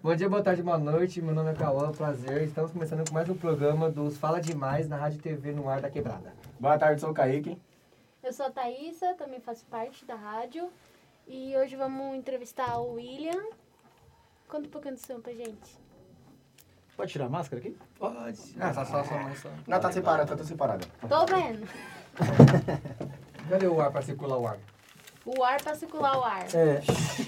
Bom dia, boa tarde, boa noite. Meu nome é Cauã, prazer. Estamos começando com mais um programa dos Fala Demais na Rádio TV no Ar da Quebrada. Boa tarde, sou o Kaique. Eu sou a Thaísa, também faço parte da rádio. E hoje vamos entrevistar o William. Conta um pouquinho do seu pra gente. Pode tirar a máscara aqui? Pode. Ah, só, só, só, só. Não, tá separada, tá separada. Tô vendo. Cadê o ar pra circular o ar? O ar pra circular o ar. É.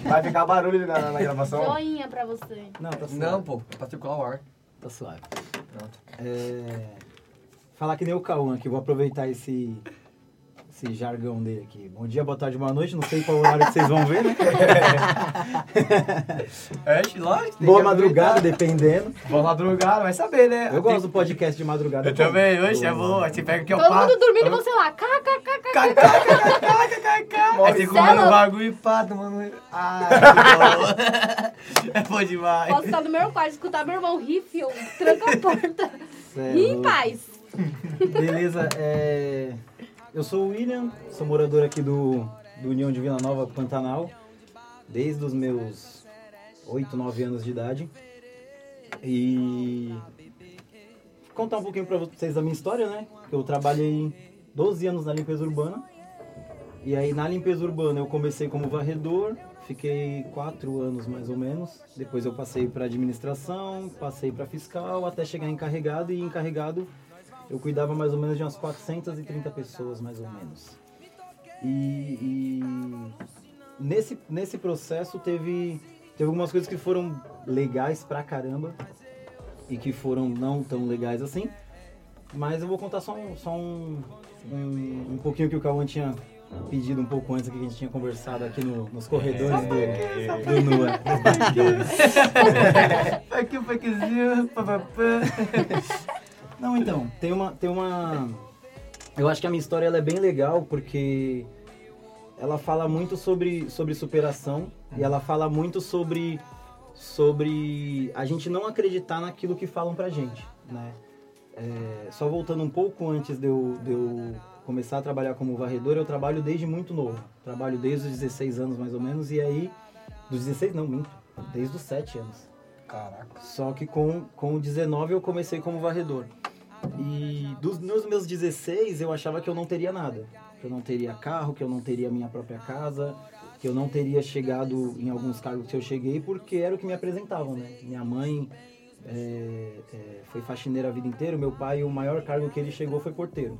Vai ficar barulho na, na gravação? Joinha pra você. Não, tá suave. Não, pô, é pra circular o ar. Tá suave. Pronto. É... Falar que nem o Cauã aqui, vou aproveitar esse, esse jargão dele aqui. Bom dia, boa tarde, boa noite. Não sei qual horário que vocês vão ver, né? É, lógico. tem Boa que madrugada, dependendo. Boa madrugada, vai saber, né? Eu gosto do podcast de madrugada. Eu também, hoje é bom. Aí você pega aqui, ó. Todo mundo dormindo e você lá. Aí você comendo o bagulho e pá, tomando. Que. É bom demais. Posso estar no meu quarto, escutar meu irmão rir. Tranca a porta. É louco. paz. Beleza, é... eu sou o William, sou morador aqui do, do União de Vila Nova, Pantanal, desde os meus 8, 9 anos de idade. E contar um pouquinho pra vocês da minha história, né? Eu trabalhei 12 anos na limpeza urbana. E aí na limpeza urbana eu comecei como varredor, fiquei 4 anos mais ou menos. Depois eu passei para administração, passei para fiscal, até chegar encarregado e encarregado eu cuidava mais ou menos de umas 430 pessoas, mais ou menos. E, e nesse, nesse processo teve, teve algumas coisas que foram legais pra caramba e que foram não tão legais assim. Mas eu vou contar só um, só um, um, um pouquinho que o Cauã tinha pedido um pouco antes, que a gente tinha conversado aqui no- nos corredores do, do NUA. Aqui o paquezinho, papapá. Não, então, tem uma, tem uma... Eu acho que a minha história ela é bem legal porque ela fala muito sobre, sobre superação e ela fala muito sobre, sobre a gente não acreditar naquilo que falam pra gente, né? É, só voltando um pouco antes de eu, de eu começar a trabalhar como varredor, eu trabalho desde muito novo. Trabalho desde os 16 anos mais ou menos e aí... Dos 16 não, minto. Desde os 7 anos. Caraca. Só que com, com 19 eu comecei como varredor. E dos nos meus 16 eu achava que eu não teria nada. Que eu não teria carro, que eu não teria minha própria casa, que eu não teria chegado em alguns cargos que eu cheguei, porque era o que me apresentavam, né? Minha mãe é, é, foi faxineira a vida inteira, meu pai, o maior cargo que ele chegou foi porteiro.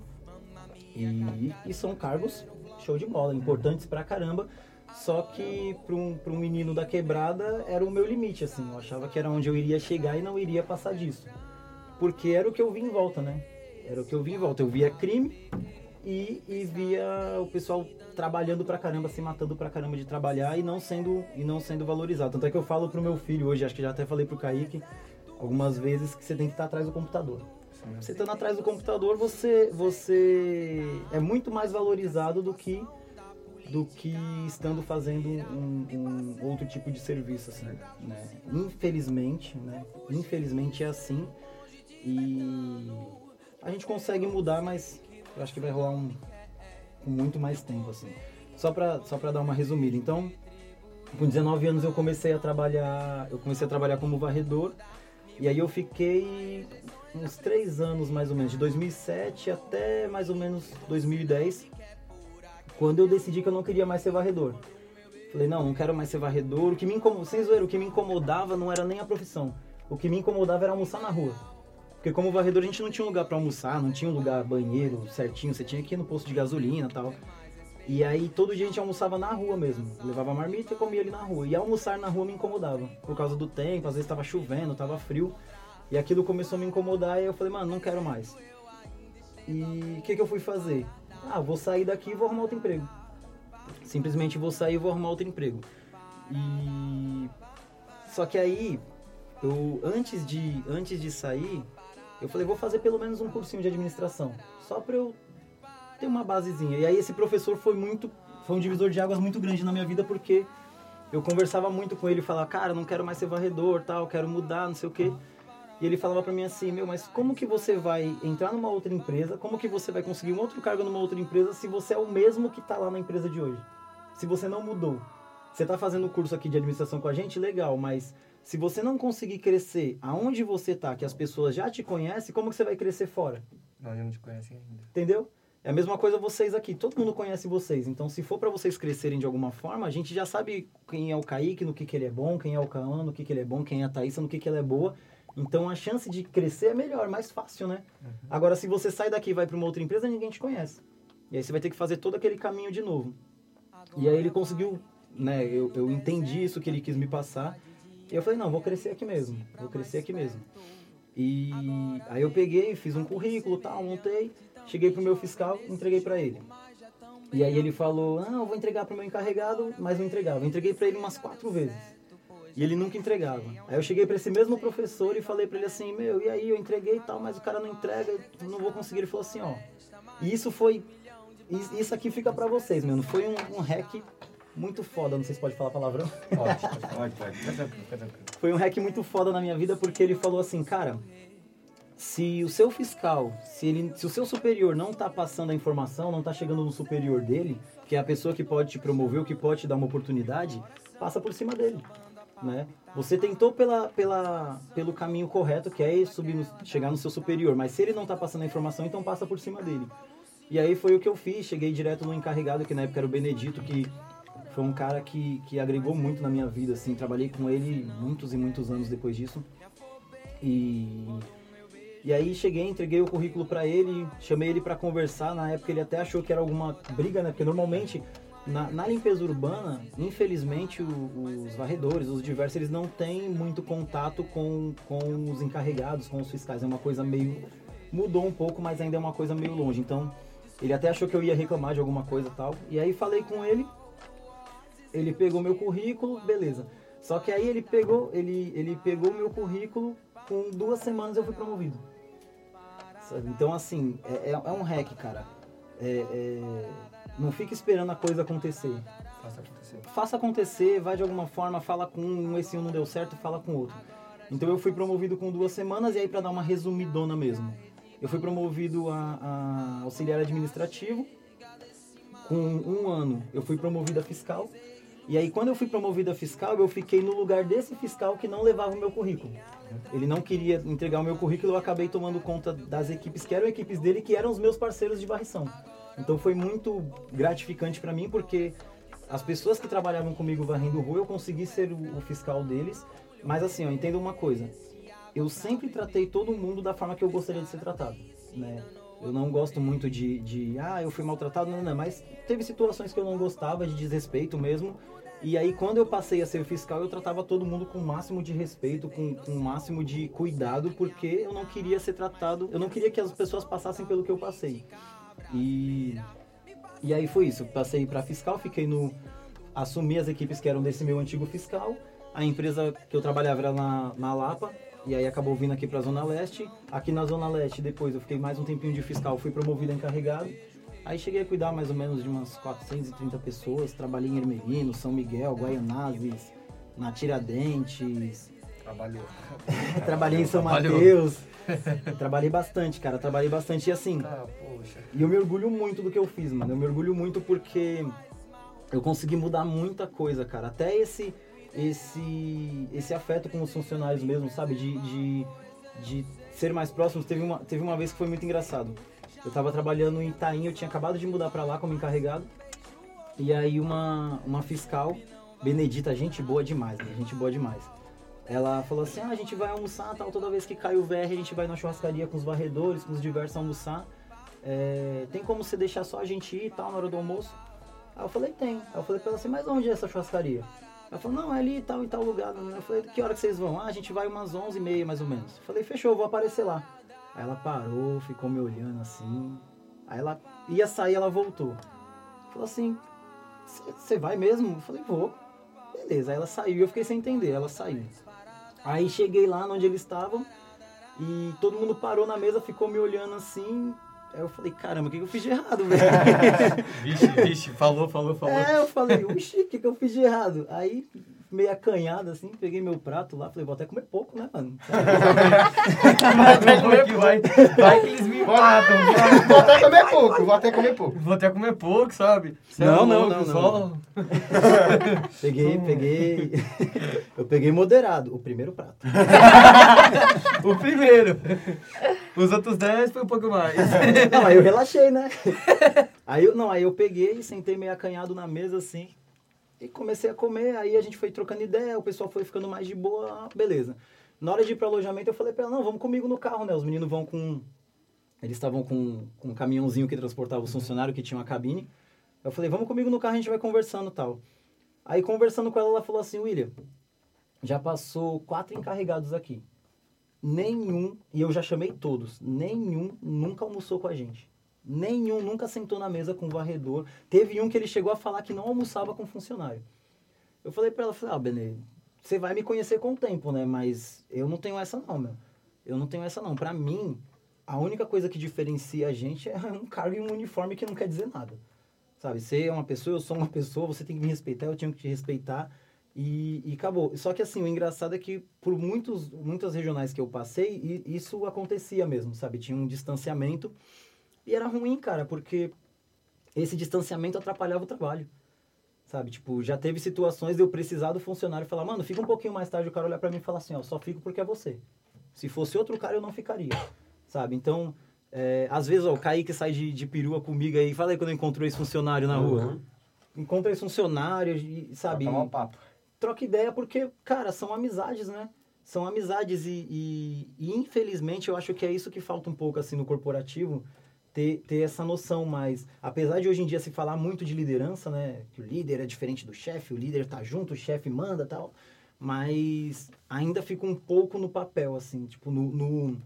E, e são cargos show de bola, importantes pra caramba. Só que para um, pra um menino da quebrada era o meu limite, assim. Eu achava que era onde eu iria chegar e não iria passar disso. Porque era o que eu vi em volta, né? Era o que eu vi em volta. Eu via crime e, e via o pessoal trabalhando pra caramba, se matando pra caramba de trabalhar e não sendo, e não sendo valorizado. Tanto é que eu falo pro meu filho hoje, acho que já até falei pro Kaique algumas vezes que você tem que estar atrás do computador. Você estando atrás do computador, você, você é muito mais valorizado do que do que estando fazendo um, um outro tipo de serviço, assim, né? Infelizmente, né? Infelizmente é assim e a gente consegue mudar, mas eu acho que vai rolar um com muito mais tempo, assim. Só pra, só pra dar uma resumida. Então, com 19 anos eu comecei a trabalhar, eu comecei a trabalhar como varredor e aí eu fiquei uns três anos mais ou menos, de 2007 até mais ou menos 2010, quando eu decidi que eu não queria mais ser varredor. Falei, não, não quero mais ser varredor. O que me incomodava, sem zoeira, o que me incomodava não era nem a profissão. O que me incomodava era almoçar na rua. Porque como varredor a gente não tinha lugar pra almoçar, não tinha um lugar banheiro certinho, você tinha que ir no posto de gasolina e tal. E aí todo dia a gente almoçava na rua mesmo. Levava marmita e comia ali na rua. E almoçar na rua me incomodava. Por causa do tempo, às vezes tava chovendo, tava frio. E aquilo começou a me incomodar e eu falei, mano, não quero mais. E o que, que eu fui fazer? Ah, vou sair daqui e vou arrumar outro emprego. Simplesmente vou sair e vou arrumar outro emprego. E. Só que aí, eu antes de, antes de sair, eu falei, vou fazer pelo menos um cursinho de administração. Só pra eu ter uma basezinha. E aí esse professor foi muito. Foi um divisor de águas muito grande na minha vida porque eu conversava muito com ele falava, cara, não quero mais ser varredor, tal, quero mudar, não sei o quê. E ele falava pra mim assim, meu, mas como que você vai entrar numa outra empresa? Como que você vai conseguir um outro cargo numa outra empresa se você é o mesmo que tá lá na empresa de hoje? Se você não mudou. Você tá fazendo o curso aqui de administração com a gente, legal, mas Se você não conseguir crescer aonde você tá, que as pessoas já te conhecem, como que você vai crescer fora? Não, eu não te conhece ainda. Entendeu? É a mesma coisa vocês aqui. Todo mundo conhece vocês. Então, se for para vocês crescerem de alguma forma, a gente já sabe quem é o Kaique, no que, que ele é bom, quem é o Cauã, no que, que ele é bom, quem é a Thaísa, no que, que ela é boa. Então, a chance de crescer é melhor, mais fácil, né? Agora, se você sai daqui e vai para uma outra empresa, ninguém te conhece. E aí você vai ter que fazer todo aquele caminho de novo. E aí ele conseguiu, né? Eu, eu entendi isso que ele quis me passar. E eu falei, não, vou crescer aqui mesmo. Vou crescer aqui mesmo. E aí eu peguei, fiz um currículo, tal, montei, cheguei pro meu fiscal, entreguei para ele. E aí ele falou, não, eu vou entregar pro meu encarregado, mas não entregava. Eu entreguei para ele umas quatro vezes. E ele nunca entregava. Aí eu cheguei para esse mesmo professor e falei para ele assim, meu, e aí eu entreguei e tal, mas o cara não entrega, não vou conseguir. Ele falou assim, ó. E isso foi. is- Isso aqui fica para vocês, mano. Foi um, um hack muito foda, não sei se pode falar palavrão. Pode. Pode, pode. Fica tranquilo, fica tranquilo. Foi um hack muito foda na minha vida porque ele falou assim, cara, se o seu fiscal, se, ele, se o seu superior não tá passando a informação, não tá chegando no superior dele, que é a pessoa que pode te promover, que pode te dar uma oportunidade, passa por cima dele. Né? Você tentou pela, pela, pelo caminho correto, que é subir no- chegar no seu superior, mas se ele não tá passando a informação, então passa por cima dele. E aí foi o que eu fiz, cheguei direto no encarregado, que na época era o Benedito, que foi um cara que, que agregou muito na minha vida, assim, trabalhei com ele muitos e muitos anos depois disso. E, e aí cheguei, entreguei o currículo pra ele, chamei ele pra conversar, na época ele até achou que era alguma briga, né? Porque normalmente na, na limpeza urbana, infelizmente o- os varredores, os diversos, eles não têm muito contato com, com os encarregados, com os fiscais, é uma coisa meio... Mudou um pouco, mas ainda é uma coisa meio longe, então... Ele até achou que eu ia reclamar de alguma coisa e tal. E aí falei com ele, ele pegou meu currículo, beleza. Só que aí ele pegou, ele, ele pegou meu currículo, com duas semanas eu fui promovido. Sabe? Então assim, é, é, é um hack, cara. É, é, não fica esperando a coisa acontecer. Faça acontecer. Faça acontecer, vai de alguma forma, fala com um, esse um não deu certo, fala com outro. Então eu fui promovido com duas semanas e aí pra dar uma resumidona mesmo. Eu fui promovido a, a auxiliar administrativo. Com um ano eu fui promovido a fiscal. E aí quando eu fui promovido a fiscal, eu fiquei no lugar desse fiscal que não levava o meu currículo. Ele não queria entregar o meu currículo, eu acabei tomando conta das equipes que eram equipes dele, que eram os meus parceiros de varrição. Então foi muito gratificante pra mim, porque as pessoas que trabalhavam comigo varrendo rua, eu consegui ser o, fiscal deles. Mas assim, ó, entenda uma coisa. Eu sempre tratei todo mundo da forma que eu gostaria de ser tratado, né? Eu não gosto muito de, de ah, eu fui maltratado, não, não, mas teve situações que eu não gostava, de desrespeito mesmo. E aí, quando eu passei a ser fiscal, eu tratava todo mundo com o máximo de respeito, com, com o máximo de cuidado, porque eu não queria ser tratado, eu não queria que as pessoas passassem pelo que eu passei. E, e aí foi isso, passei para fiscal, fiquei no. Assumi as equipes que eram desse meu antigo fiscal. A empresa que eu trabalhava era na, na Lapa, e aí acabou vindo aqui para a Zona Leste. Aqui na Zona Leste, depois eu fiquei mais um tempinho de fiscal, fui promovido a encarregado. Aí cheguei a cuidar mais ou menos de umas 430 pessoas. Trabalhei em Hermelino, São Miguel, Guaianazes, na Tiradentes, Trabalhou. trabalhei em São Trabalhou. Mateus. trabalhei bastante, cara. Trabalhei bastante e assim. Ah, poxa. E eu me orgulho muito do que eu fiz, mano. Eu me orgulho muito porque eu consegui mudar muita coisa, cara. Até esse esse esse afeto com os funcionários mesmo, sabe? De, de, de ser mais próximos. Teve uma, teve uma vez que foi muito engraçado. Eu tava trabalhando em Itaim, eu tinha acabado de mudar pra lá como encarregado. E aí uma, uma fiscal, Benedita, gente boa demais, né? Gente boa demais. Ela falou assim, ah, a gente vai almoçar, tal, toda vez que cai o VR, a gente vai na churrascaria com os varredores, com os diversos almoçar. É, tem como você deixar só a gente ir e tal na hora do almoço? Aí eu falei, tem. Aí eu falei pra ela assim, mas onde é essa churrascaria? Ela falou, não, é ali e tal, em tal lugar. Eu falei, que hora que vocês vão? Ah, a gente vai umas 11h30 mais ou menos. Eu falei, fechou, eu vou aparecer lá. Aí ela parou, ficou me olhando assim. Aí ela ia sair, ela voltou. Falou assim, você vai mesmo? Eu falei, vou. Beleza, aí ela saiu e eu fiquei sem entender, ela saiu. Aí cheguei lá onde eles estavam e todo mundo parou na mesa, ficou me olhando assim. Aí eu falei, caramba, o que que eu fiz de errado, velho? Vixe, vixe, falou, falou, falou. É, eu falei, uxi, o que, que eu fiz de errado? Aí meio acanhado, assim, peguei meu prato lá, falei, vou até comer pouco, né, mano? Vai comer pouco. Vai, vai que eles me matam. Vou até comer pouco, vou até comer pouco. Vou até comer pouco, sabe? Cê é Não, não, louco, não, Só... Peguei, peguei. Eu peguei moderado, o primeiro prato. O primeiro. Os outros 10 foi um pouco mais. Não, aí eu relaxei, né? Aí eu, não, aí eu peguei, sentei meio acanhado na mesa assim e comecei a comer. Aí a gente foi trocando ideia, o pessoal foi ficando mais de boa, beleza. Na hora de ir pro alojamento, eu falei pra ela: não, vamos comigo no carro, né? Os meninos vão com. Eles estavam com, com um caminhãozinho que transportava os funcionários que tinha uma cabine. Eu falei: vamos comigo no carro, a gente vai conversando tal. Aí conversando com ela, ela falou assim: William, já passou quatro encarregados aqui. Nenhum, e eu já chamei todos, nenhum nunca almoçou com a gente. Nenhum nunca sentou na mesa com o varredor. Teve um que ele chegou a falar que não almoçava com funcionário. Eu falei pra ela, falei, ah, Benê, você vai me conhecer com o tempo, né? Mas eu não tenho essa não, meu. Eu não tenho essa não. Pra mim, a única coisa que diferencia a gente é um cargo e um uniforme que não quer dizer nada. Sabe, você é uma pessoa, eu sou uma pessoa, você tem que me respeitar, eu tenho que te respeitar. E, e acabou. Só que assim, o engraçado é que por muitos, muitas regionais que eu passei, isso acontecia mesmo, sabe? Tinha um distanciamento. E era ruim, cara, porque esse distanciamento atrapalhava o trabalho. Sabe? Tipo, já teve situações de eu precisar do funcionário falar, mano, fica um pouquinho mais tarde, o cara olhar pra mim e falar assim, ó, só fico porque é você. Se fosse outro cara, eu não ficaria. Sabe? Então, é, às vezes, ó, o Kaique sai de, de perua comigo aí, fala aí quando encontrou esse funcionário na rua. Encontra esse funcionário, e, sabe? Pra tomar um papo. troca ideia porque, cara, são amizades, né? São amizades e, e- e, infelizmente eu acho que é isso que falta um pouco assim no corporativo, ter, ter essa noção mais. Apesar de hoje em dia se falar muito de liderança, né? Que o líder é diferente do chefe, o líder tá junto, o chefe manda tal. Mas ainda fica um pouco no papel, assim, tipo, no, no,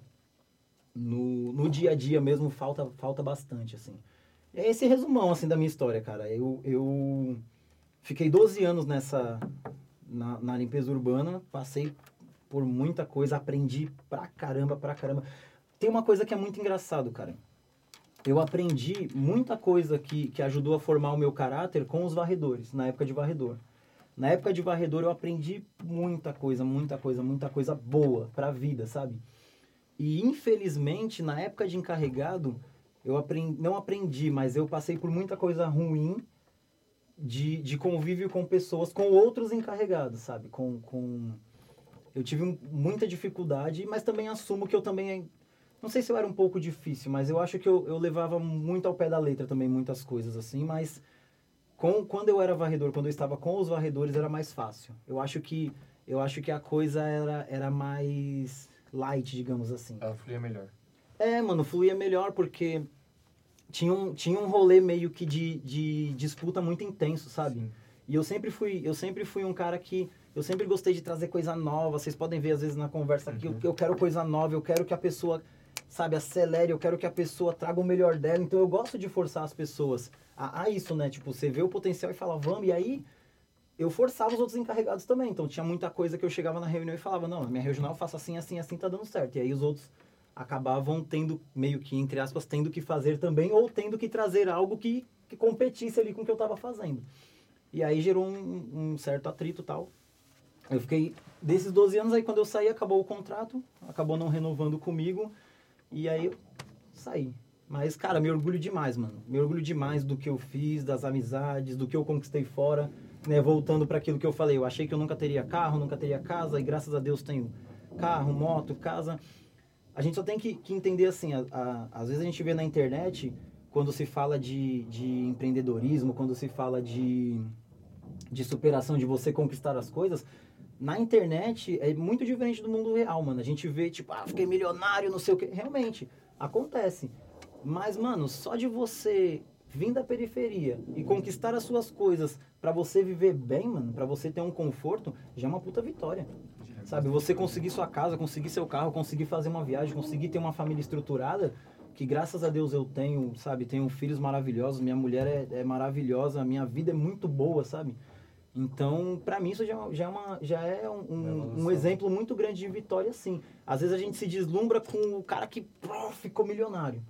no, no dia a dia mesmo falta, falta bastante, assim. É esse resumão, assim, da minha história, cara. Eu, eu fiquei 12 anos nessa, na, na limpeza urbana, passei por muita coisa, aprendi pra caramba, pra caramba. Tem uma coisa que é muito engraçado, cara. Eu aprendi muita coisa que, que ajudou a formar o meu caráter com os varredores, na época de varredor. Na época de varredor eu aprendi muita coisa, muita coisa, muita coisa boa pra vida, sabe? E infelizmente, na época de encarregado, eu aprendi, não aprendi, mas eu passei por muita coisa ruim de, de convívio com pessoas, com outros encarregados, sabe? Com, com... Eu tive muita dificuldade, mas também assumo que eu também... Não sei se eu era um pouco difícil, mas eu acho que eu, eu levava muito ao pé da letra também muitas coisas, assim, mas com, quando eu era varredor, quando eu estava com os varredores, era mais fácil. Eu acho que, eu acho que a coisa era, era mais light, digamos assim. Ela fluía melhor. É, mano, fluía melhor porque tinha um, tinha um rolê meio que de, de disputa muito intenso, sabe? Sim. E eu sempre fui, eu sempre fui um cara que eu sempre gostei de trazer coisa nova. Vocês podem ver às vezes na conversa aqui, eu, eu quero coisa nova, eu quero que a pessoa, sabe, acelere, eu quero que a pessoa traga o melhor dela. Então eu gosto de forçar as pessoas a, a isso, né? Tipo, você vê o potencial e fala, vamos, e aí eu forçava os outros encarregados também. Então tinha muita coisa que eu chegava na reunião e falava, não, minha regional eu faço assim, assim, assim, tá dando certo. E aí os outros acabavam tendo, meio que, entre aspas, tendo que fazer também, ou tendo que trazer algo que, que competisse ali com o que eu tava fazendo. E aí gerou um, um certo atrito tal. Eu fiquei, desses 12 anos, aí quando eu saí, acabou o contrato, acabou não renovando comigo, e aí eu saí. Mas, cara, me orgulho demais, mano. Me orgulho demais do que eu fiz, das amizades, do que eu conquistei fora. Né? Voltando para aquilo que eu falei, eu achei que eu nunca teria carro, nunca teria casa, e graças a Deus tenho carro, moto, casa. A gente só tem que, que entender assim, a- a- às vezes a gente vê na internet, quando se fala de, de empreendedorismo, quando se fala de, de superação, de você conquistar as coisas, na internet é muito diferente do mundo real, mano. A gente vê, tipo, ah, fiquei milionário, não sei o que. Realmente, acontece. Mas, mano, só de você vir da periferia e conquistar as suas coisas pra você viver bem, mano, pra você ter um conforto, já é uma puta vitória. Sabe, você conseguir sua casa, conseguir seu carro, conseguir fazer uma viagem, conseguir ter uma família estruturada, que graças a Deus eu tenho, sabe, tenho filhos maravilhosos, minha mulher é, é maravilhosa, minha vida é muito boa, sabe? Então, pra mim isso já, já é, uma, já é um, um- um exemplo muito grande de vitória, sim. Às vezes a gente se deslumbra com o cara que pô, ficou milionário,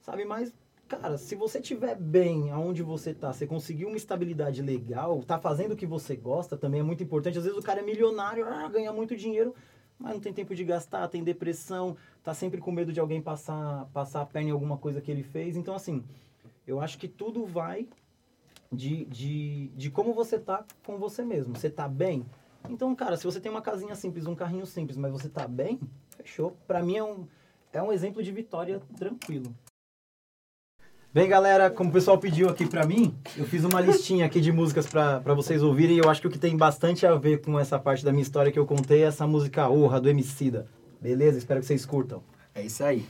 sabe? Mas cara, se você tiver bem aonde você tá, você conseguiu uma estabilidade legal, tá fazendo o que você gosta, também é muito importante. Às vezes o cara é milionário, ah, ganha muito dinheiro, mas não tem tempo de gastar, tem depressão, tá sempre com medo de alguém passar, passar a perna em alguma coisa que ele fez. Então, assim, eu acho que tudo vai de, de, de como você tá com você mesmo. Você tá bem? Então, cara, se você tem uma casinha simples, um carrinho simples, mas você tá bem, fechou. Pra mim é um, é um exemplo de vitória tranquilo. Bem, galera, como o pessoal pediu aqui pra mim, eu fiz uma listinha aqui de músicas pra vocês ouvirem. E eu acho que o que tem bastante a ver com essa parte da minha história que eu contei é essa música Orra, do Emicida. Beleza? Espero que vocês curtam. É isso aí.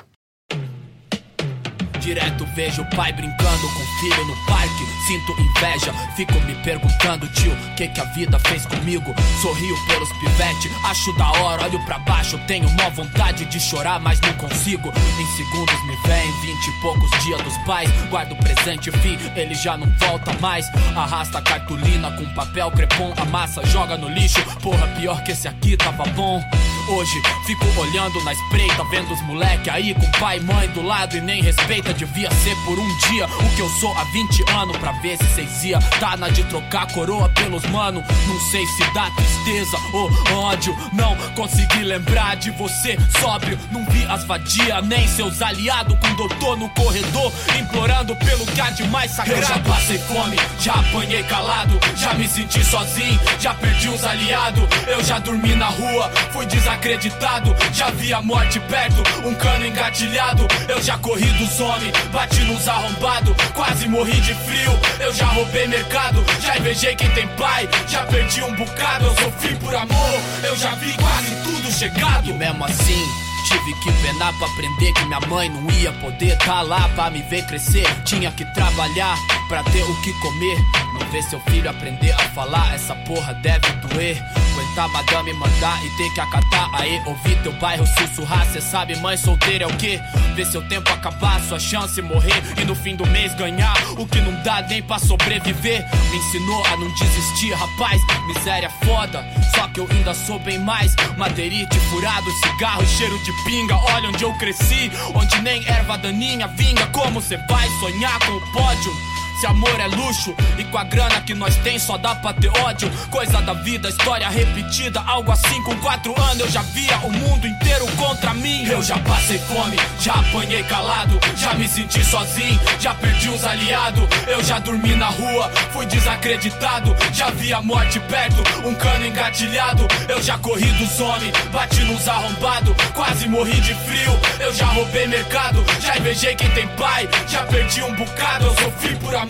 Direto vejo o pai brincando com o filho no parque. Sinto inveja, fico me perguntando, tio, o que, que a vida fez comigo? Sorrio pelos pivete, acho da hora, olho pra baixo. Tenho mó vontade de chorar, mas não consigo. Em segundos me vem vinte e poucos dias dos pais. Guardo presente, fim, ele já não volta mais. Arrasta cartolina com papel crepom, amassa, joga no lixo. Porra, pior que esse aqui tava bom. Hoje fico olhando na espreita, vendo os moleque aí com pai e mãe do lado e nem respeita. Devia ser por um dia o que eu sou há 20 anos pra ver se cês ia. Tá na de trocar coroa pelos mano. Não sei se dá tristeza ou ódio. Não consegui lembrar de você sóbrio. Não vi as vadia nem seus aliados com doutor no corredor implorando pelo que há de mais sagrado. Eu já passei fome, já apanhei calado, já me senti sozinho, já perdi uns aliados. Eu já dormi na rua, fui desacreditado, já vi a morte perto, um cano engatilhado. Eu já corri dos homens, bati nos arrombados, quase morri de frio. Eu já roubei mercado, já invejei quem tem pai, já perdi um bocado. Eu sofri por amor, eu já vi quase tudo chegado. E mesmo assim. Tive que penar pra aprender que minha mãe não ia poder tá lá pra me ver crescer. Tinha que trabalhar pra ter o que comer. Não ver seu filho aprender a falar, essa porra deve doer. Aguentar madame mandar e ter que acatar. Aí, ouvir teu bairro sussurrar, cê sabe, mãe solteira é o quê? Ver seu tempo acabar, sua chance morrer. E no fim do mês ganhar o que não dá nem pra sobreviver. Me ensinou a não desistir, rapaz. Miséria é foda, só que eu ainda sou bem mais. Madeirite furado, cigarro cheiro de pinga. Olha onde eu cresci, onde nem erva daninha vinga. Como cê vai sonhar com o pódio? Se amor é luxo e com a grana que nós tem só dá pra ter ódio. Coisa da vida, história repetida, algo assim com quatro anos eu já via o mundo inteiro contra mim. Eu já passei fome, já apanhei calado, já me senti sozinho, já perdi uns aliados. Eu já dormi na rua, fui desacreditado, já vi a morte perto, um cano engatilhado. Eu já corri dos homens, bati nos arrombados, quase morri de frio. Eu já roubei mercado, já invejei quem tem pai, já perdi um bocado. Eu sofri por amor,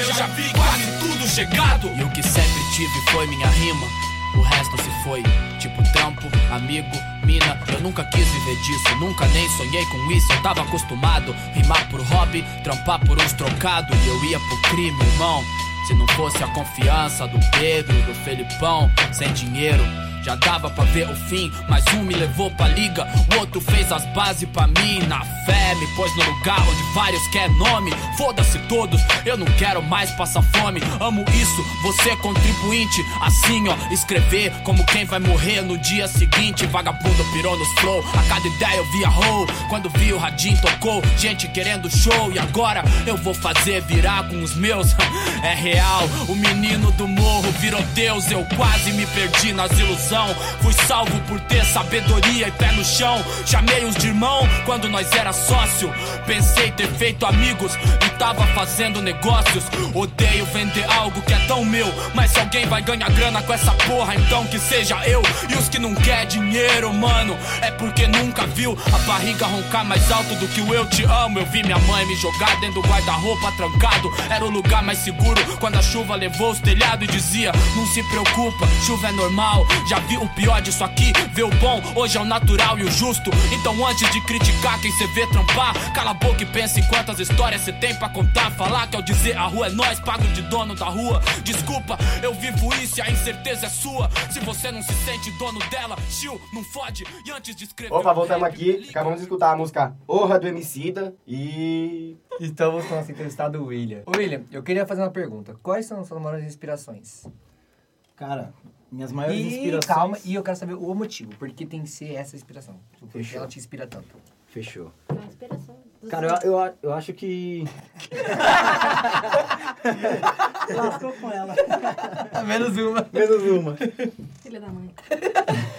eu já vi quase tudo chegado. E o que sempre tive foi minha rima. O resto se foi, tipo trampo, amigo, mina. Eu nunca quis viver disso, nunca nem sonhei com isso. Eu tava acostumado, rimar por hobby, trampar por uns trocados. E eu ia pro crime, irmão. Se não fosse a confiança do Pedro, do Felipão, sem dinheiro. Já dava pra ver o fim, mas um me levou pra liga, o outro fez as bases pra mim. Na fé, me pôs no lugar onde vários quer nome. Foda-se todos, eu não quero mais passar fome. Amo isso, você contribuinte. Assim, ó, escrever como quem vai morrer no dia seguinte. Vagabundo pirou nos flow, a cada ideia eu via roll. Quando vi o radinho tocou, gente querendo show. E agora eu vou fazer virar com os meus. É real, o menino do morro virou Deus. Eu quase me perdi nas ilusões. Fui salvo por ter sabedoria e pé no chão. Chamei os de irmão quando nós era sócio. Pensei ter feito amigos e tava fazendo negócios. Odeio vender algo que é tão meu. Mas se alguém vai ganhar grana com essa porra, então que seja eu. E os que não quer dinheiro, mano, é porque nunca viu a barriga roncar mais alto do que o eu te amo. Eu vi minha mãe me jogar dentro do guarda-roupa trancado. Era o lugar mais seguro quando a chuva levou os telhados e dizia: Não se preocupa, chuva é normal. Já vi o pior disso aqui, vê o bom, hoje é o natural e o justo. Então antes de criticar quem cê vê trampar, cala a boca e pensa em quantas histórias cê tem pra contar. Falar que ao dizer a rua é nós, pago de dono da rua. Desculpa, eu vivo isso e a incerteza é sua. Se você não se sente dono dela, chill, não fode. E antes de escrever. Opa, voltamos aqui. Acabamos de escutar a música Orra do Emicida e... Estamos com o nosso entrevistado William. William, eu queria fazer uma pergunta. Quais são as suas maiores inspirações? Cara, minhas maiores E inspirações. calma, e eu quero saber o motivo. Por que tem que ser essa inspiração? Por que Fechou. ela te inspira tanto? Fechou. Uma inspiração. Cara, eu, eu, eu acho que. Lascou com ela. Menos uma. Menos uma. Filha da mãe.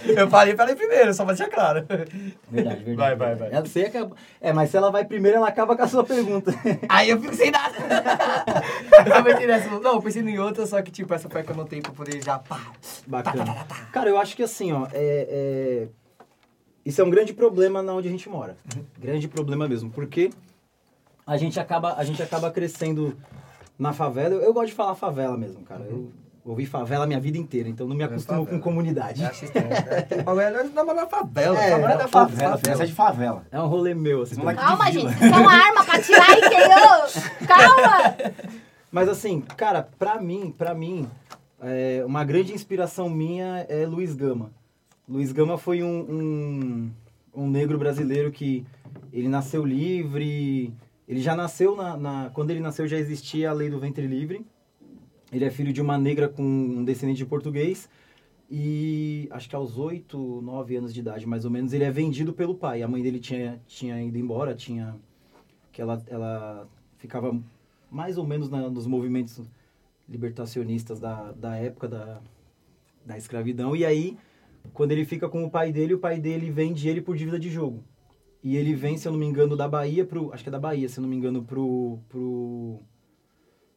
Eu falei pra ela ir primeiro, só pra deixar claro. Verdade, verdade. Vai, vai, vai. Ela, você acaba... É, mas se ela vai primeiro, ela acaba com a sua pergunta. Aí eu fico sem nada. eu pensei nessa. Não, eu pensei em outra, só que tipo, essa foi que eu anotei pra poder já. Pá. Bacana. Cara, eu acho que assim, ó, é, é- isso é um grande problema na onde a gente mora. Grande problema mesmo, porque a gente acaba, a gente acaba crescendo na favela. Eu, eu gosto de falar favela mesmo, cara. Eu ouvi favela a minha vida inteira, então não me acostumo favela. com comunidade. Estranho. né? O bagulho é na favela. É, favela na da Favela, favela. essa é de favela. É um rolê meu, assim. Calma, gente. vila. Vocês são arma pra tirar e que Calma! Mas assim, cara, pra mim, pra mim, é, uma grande inspiração minha é Luiz Gama. Luiz Gama foi um, um, um negro brasileiro que ele nasceu livre. Ele já nasceu na, na- Quando ele nasceu já existia a lei do ventre livre. Ele é filho de uma negra com um descendente de português. E acho que aos 8, 9 anos de idade, mais ou menos, ele é vendido pelo pai. A mãe dele tinha, tinha ido embora, tinha. que ela, ela ficava mais ou menos na- nos movimentos libertacionistas da, da época da, da escravidão. E aí, quando ele fica com o pai dele, o pai dele vende ele por dívida de jogo. E ele vem, se eu não me engano, da Bahia pro. Acho que é da Bahia, se eu não me engano, pro. pro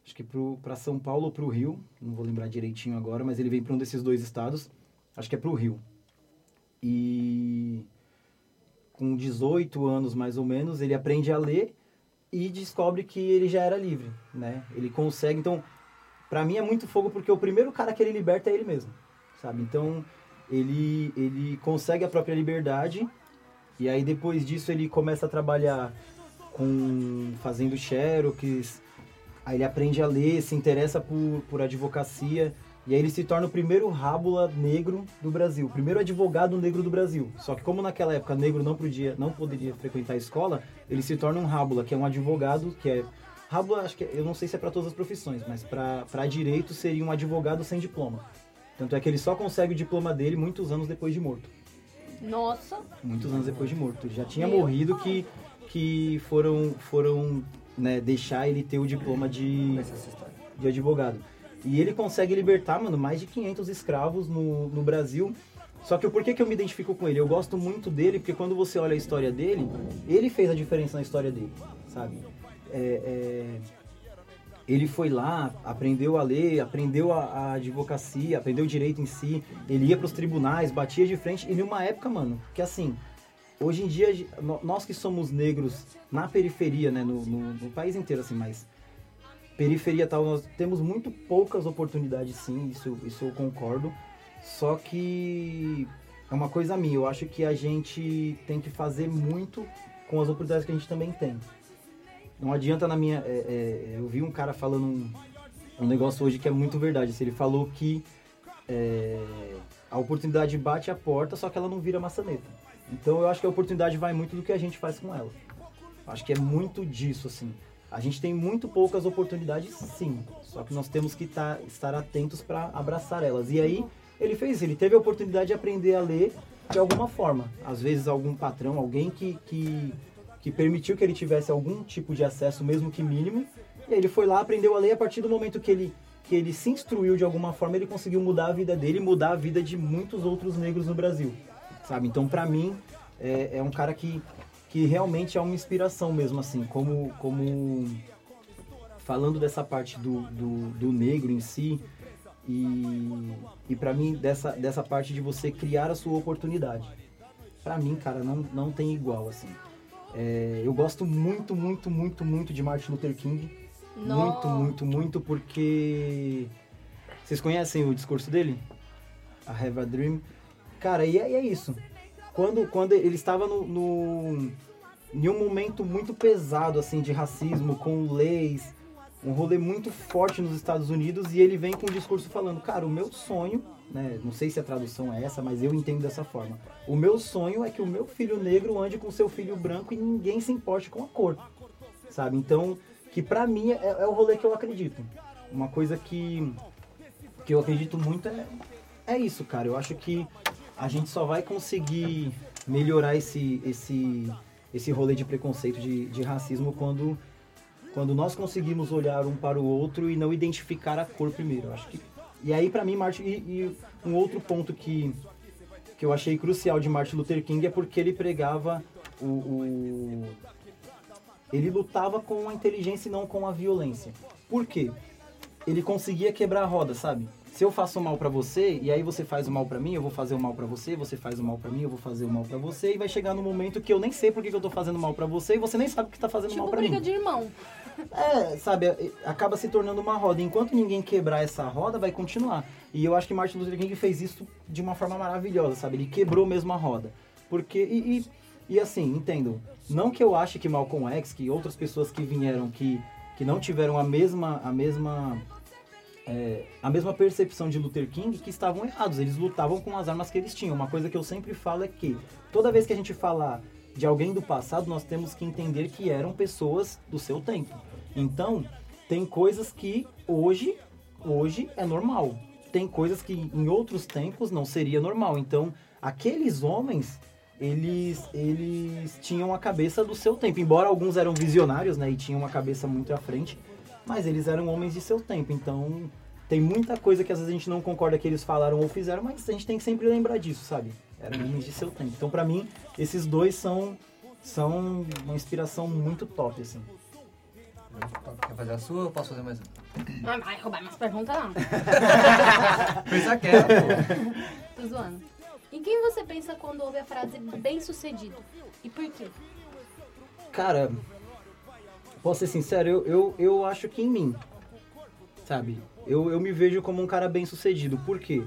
acho que pro, pra São Paulo ou pro Rio. Não vou lembrar direitinho agora, mas ele vem para um desses dois estados. Acho que é pro Rio. E com 18 anos mais ou menos, ele aprende a ler e descobre que ele já era livre, né? Ele consegue, então, pra mim é muito fogo porque o primeiro cara que ele liberta é ele mesmo, sabe? Então, ele ele consegue a própria liberdade e aí depois disso ele começa a trabalhar com fazendo xerox, aí ele aprende a ler, se interessa por, por advocacia e aí ele se torna o primeiro rábula negro do Brasil, o primeiro advogado negro do Brasil. Só que como naquela época negro não podia, não poderia frequentar a escola, ele se torna um rábula, que é um advogado, que é rábula, acho que é- eu não sei se é para todas as profissões, mas para direito seria um advogado sem diploma. Tanto é que ele só consegue o diploma dele muitos anos depois de morto. Nossa. Muitos anos depois de morto. Já tinha Meu morrido que que foram foram né, deixar ele ter o diploma de de advogado. E ele consegue libertar, mano, mais de 500 escravos no, no Brasil. Só que o porquê que eu me identifico com ele? Eu gosto muito dele, porque quando você olha a história dele, ele fez a diferença na história dele, sabe? É, é, ele foi lá, aprendeu a ler, aprendeu a, a advocacia, aprendeu o direito em si, ele ia pros tribunais, batia de frente, e numa época, mano, que assim, hoje em dia, nós que somos negros na periferia, né, no, no- no país inteiro, assim, mas periferia tal, nós temos muito poucas oportunidades sim, isso, isso eu concordo. Só que é uma coisa minha, eu acho que a gente tem que fazer muito com as oportunidades que a gente também tem. Não adianta na minha. é, é, eu vi um cara falando um, um negócio hoje que é muito verdade. assim, Ele falou que é, a oportunidade bate a porta, só que ela não vira maçaneta. Então eu acho que a oportunidade vai muito do que a gente faz com ela. Acho que é muito disso, assim. A gente tem muito poucas oportunidades, sim. Só que nós temos que tá- estar atentos para abraçar elas. E aí, ele fez. Ele teve a oportunidade de aprender a ler de alguma forma. Às vezes, algum patrão, alguém que, que, que permitiu que ele tivesse algum tipo de acesso, mesmo que mínimo. E aí ele foi lá, aprendeu a ler. A partir do momento que ele, que ele se instruiu de alguma forma, ele conseguiu mudar a vida dele mudar a vida de muitos outros negros no Brasil. Sabe? Então, pra mim, é, é um cara que, que realmente é uma inspiração mesmo, assim, como, como falando dessa parte do, do, do negro em si e, e para mim dessa, dessa parte de você criar a sua oportunidade. Pra mim, cara, não, não tem igual, assim. É, eu gosto muito, muito, muito, muito de Martin Luther King. Muito, Nossa. muito, muito, porque... Vocês conhecem o discurso dele? I Have a Dream. Cara, e é, e é isso. Quando, quando ele estava no, no, em um momento muito pesado, assim, de racismo, com leis, um rolê muito forte nos Estados Unidos, e ele vem com um discurso falando, cara, o meu sonho, né, não sei se a tradução é essa, mas eu entendo dessa forma. O meu sonho é que o meu filho negro ande com seu filho branco e ninguém se importe com a cor, sabe? Então, que pra mim é, é o rolê que eu acredito. Uma coisa que, que eu acredito muito é, é isso, cara. Eu acho que a gente só vai conseguir melhorar esse, esse, esse rolê de preconceito, de, de racismo, quando, quando nós conseguimos olhar um para o outro e não identificar a cor primeiro. Eu acho que, e aí, para mim, Martin, e, e um outro ponto que, que eu achei crucial de Martin Luther King é porque ele pregava o, o ele lutava com a inteligência e não com a violência. Por quê? Ele conseguia quebrar a roda, sabe? Se eu faço mal para você e aí você faz o mal para mim, eu vou fazer o mal para você, você faz o mal para mim, eu vou fazer o mal para você e vai chegar no momento que eu nem sei por que eu tô fazendo mal para você e você nem sabe que tá fazendo Tipo mal para briga mim. de irmão. É, sabe, é, acaba se tornando uma roda. Enquanto ninguém quebrar essa roda, vai continuar. E eu acho que Martin Luther King fez isso de uma forma maravilhosa, sabe? Ele quebrou mesmo a roda. Porque, e, e, e assim, entendam, não que eu ache que Malcolm X, que outras pessoas que vieram, que, que não tiveram a mesma, a mesma, é, a mesma percepção de Luther King, que estavam errados. Eles lutavam com as armas que eles tinham. Uma coisa que eu sempre falo é que toda vez que a gente falar de alguém do passado, nós temos que entender que eram pessoas do seu tempo. Então, tem coisas que hoje, hoje é normal. Tem coisas que em outros tempos não seria normal. Então, aqueles homens, eles, eles tinham a cabeça do seu tempo. Embora alguns eram visionários, né, e tinham uma cabeça muito à frente, mas eles eram homens de seu tempo. Então, tem muita coisa que às vezes a gente não concorda que eles falaram ou fizeram, mas a gente tem que sempre lembrar disso, sabe? Eram homens de seu tempo. Então, pra mim, esses dois são são uma inspiração muito top, assim. Quer fazer a sua ou posso fazer mais uma? Ah, Vai roubar minhas perguntas não. Pensa que é, pô. Tô zoando. Em quem você pensa quando ouve a frase bem sucedido? E por quê? Cara, posso ser sincero, eu, eu, eu acho que em mim, sabe? Eu, eu me vejo como um cara bem sucedido. Por quê?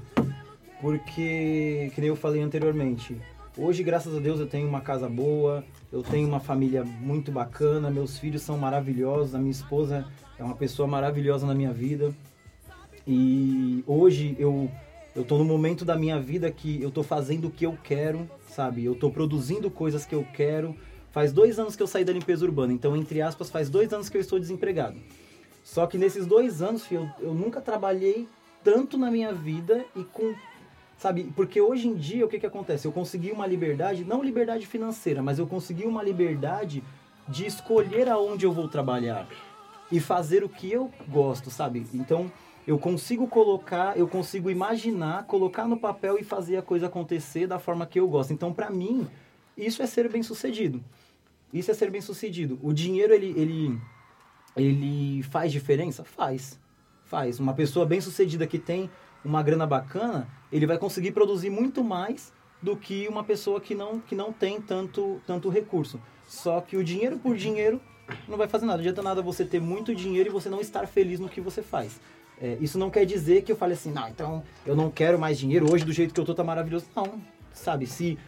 Porque, que nem eu falei anteriormente, hoje, graças a Deus, eu tenho uma casa boa, eu tenho uma família muito bacana, meus filhos são maravilhosos, a minha esposa é uma pessoa maravilhosa na minha vida. E hoje eu eu tô no momento da minha vida que eu tô fazendo o que eu quero, sabe? Eu tô produzindo coisas que eu quero. Faz dois anos que eu saí da limpeza urbana, então, entre aspas, faz dois anos que eu estou desempregado. Só que nesses dois anos, filho, eu, eu nunca trabalhei tanto na minha vida e com. Sabe? Porque hoje em dia, o que, que acontece? Eu consegui uma liberdade, não liberdade financeira, mas eu consegui uma liberdade de escolher aonde eu vou trabalhar e fazer o que eu gosto, sabe? Então, eu consigo colocar, eu consigo imaginar, colocar no papel e fazer a coisa acontecer da forma que eu gosto. Então, pra mim, isso é ser bem sucedido. Isso é ser bem sucedido. O dinheiro, ele, ele, ele faz diferença? Faz. Faz. Uma pessoa bem sucedida que tem uma grana bacana, ele vai conseguir produzir muito mais do que uma pessoa que não, que não tem tanto, tanto recurso. Só que o dinheiro por dinheiro não vai fazer nada. Não adianta nada você ter muito dinheiro e você não estar feliz no que você faz. É, isso não quer dizer que eu fale assim, não, então eu não quero mais dinheiro, hoje do jeito que eu tô tá maravilhoso. Não, sabe, se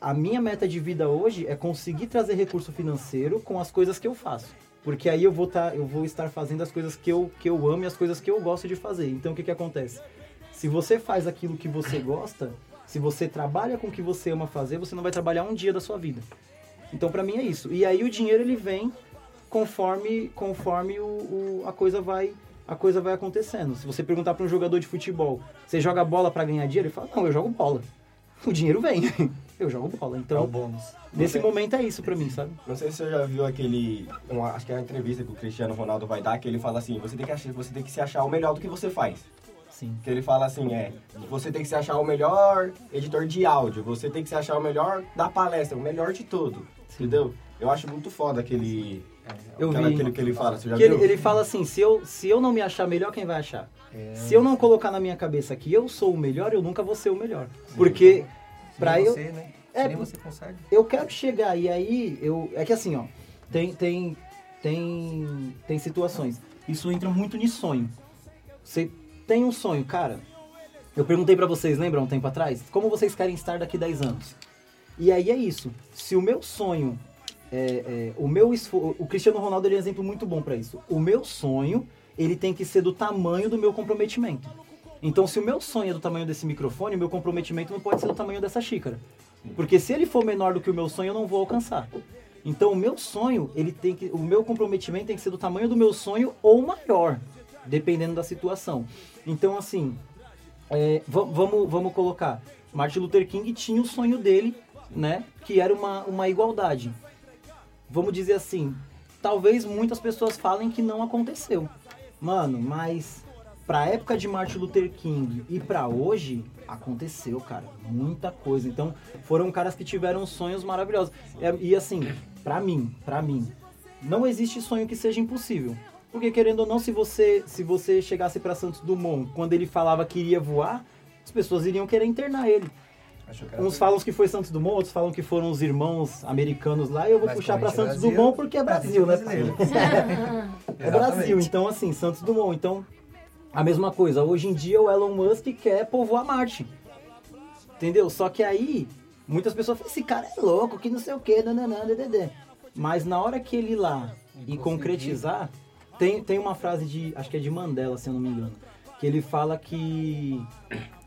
a minha meta de vida hoje é conseguir trazer recurso financeiro com as coisas que eu faço. Porque aí eu vou, tá, eu vou estar fazendo as coisas que eu, que eu amo e as coisas que eu gosto de fazer. Então o que, que acontece? Se você faz aquilo que você gosta, se você trabalha com o que você ama fazer, você não vai trabalhar um dia da sua vida. Então pra mim é isso. E aí o dinheiro ele vem conforme conforme o, o- a coisa vai a coisa vai acontecendo. Se você perguntar para um jogador de futebol, você joga bola para ganhar dinheiro? Ele fala: "Não, eu jogo bola". O dinheiro vem. eu jogo bola. É o Então, bônus. nesse momento é isso pra mim, sabe? Não sei se você já viu aquele. uma- acho que é uma entrevista que o Cristiano Ronaldo vai dar, que ele fala assim, você tem que, achar, você tem que se achar o melhor do que você faz. Sim. Que ele fala assim, é, você tem que se achar o melhor editor de áudio, você tem que se achar o melhor da palestra, o melhor de tudo. Entendeu? Eu acho muito foda aquele. Eu aquela- vi. aquele que ele fala, você já Que ele, viu? ele fala assim, se eu, se eu não me achar melhor, quem vai achar? É. Se eu não colocar na minha cabeça que eu sou o melhor, eu nunca vou ser o melhor. Porque pra Nem eu, você, né? É, Nem você consegue. eu quero chegar e aí eu é que assim, ó, tem tem tem tem situações. Isso entra muito em sonho. Você tem um sonho, cara. Eu perguntei pra vocês, lembram um tempo atrás, como vocês querem estar daqui 10 anos? E aí é isso. Se o meu sonho é, é, o meu o Cristiano Ronaldo é um exemplo muito bom pra isso. O meu sonho, ele tem que ser do tamanho do meu comprometimento. Então, se o meu sonho é do tamanho desse microfone, o meu comprometimento não pode ser do tamanho dessa xícara. Porque se ele for menor do que o meu sonho, eu não vou alcançar. Então, o meu sonho, ele tem que, o meu comprometimento tem que ser do tamanho do meu sonho ou maior, dependendo da situação. Então, assim, é, va- vamos, vamos colocar. Martin Luther King tinha o sonho dele, né? Que era uma, uma igualdade. vamos dizer assim, talvez muitas pessoas falem que não aconteceu. Mano, mas pra época de Martin Luther King e pra hoje, aconteceu, cara. Muita coisa. Então, foram caras que tiveram sonhos maravilhosos. E, e assim, pra mim, pra mim, não existe sonho que seja impossível. Porque querendo ou não, se você se você chegasse pra Santos Dumont quando ele falava que iria voar, as pessoas iriam querer internar ele. Uns falam que foi Santos Dumont, outros falam que foram os irmãos americanos lá, e eu vou Mas puxar como pra a gente é Santos Brasil, Dumont porque é Brasil, né? É Brasil, então assim, Santos Dumont. Então, a mesma coisa. Hoje em dia o Elon Musk quer povoar Marte. Entendeu? Só que aí, muitas pessoas falam, esse cara é louco, que não sei o que, nananã. Mas na hora que ele ir lá e conseguir. concretizar, tem, tem uma frase de, acho que é de Mandela, se eu não me engano, que ele fala que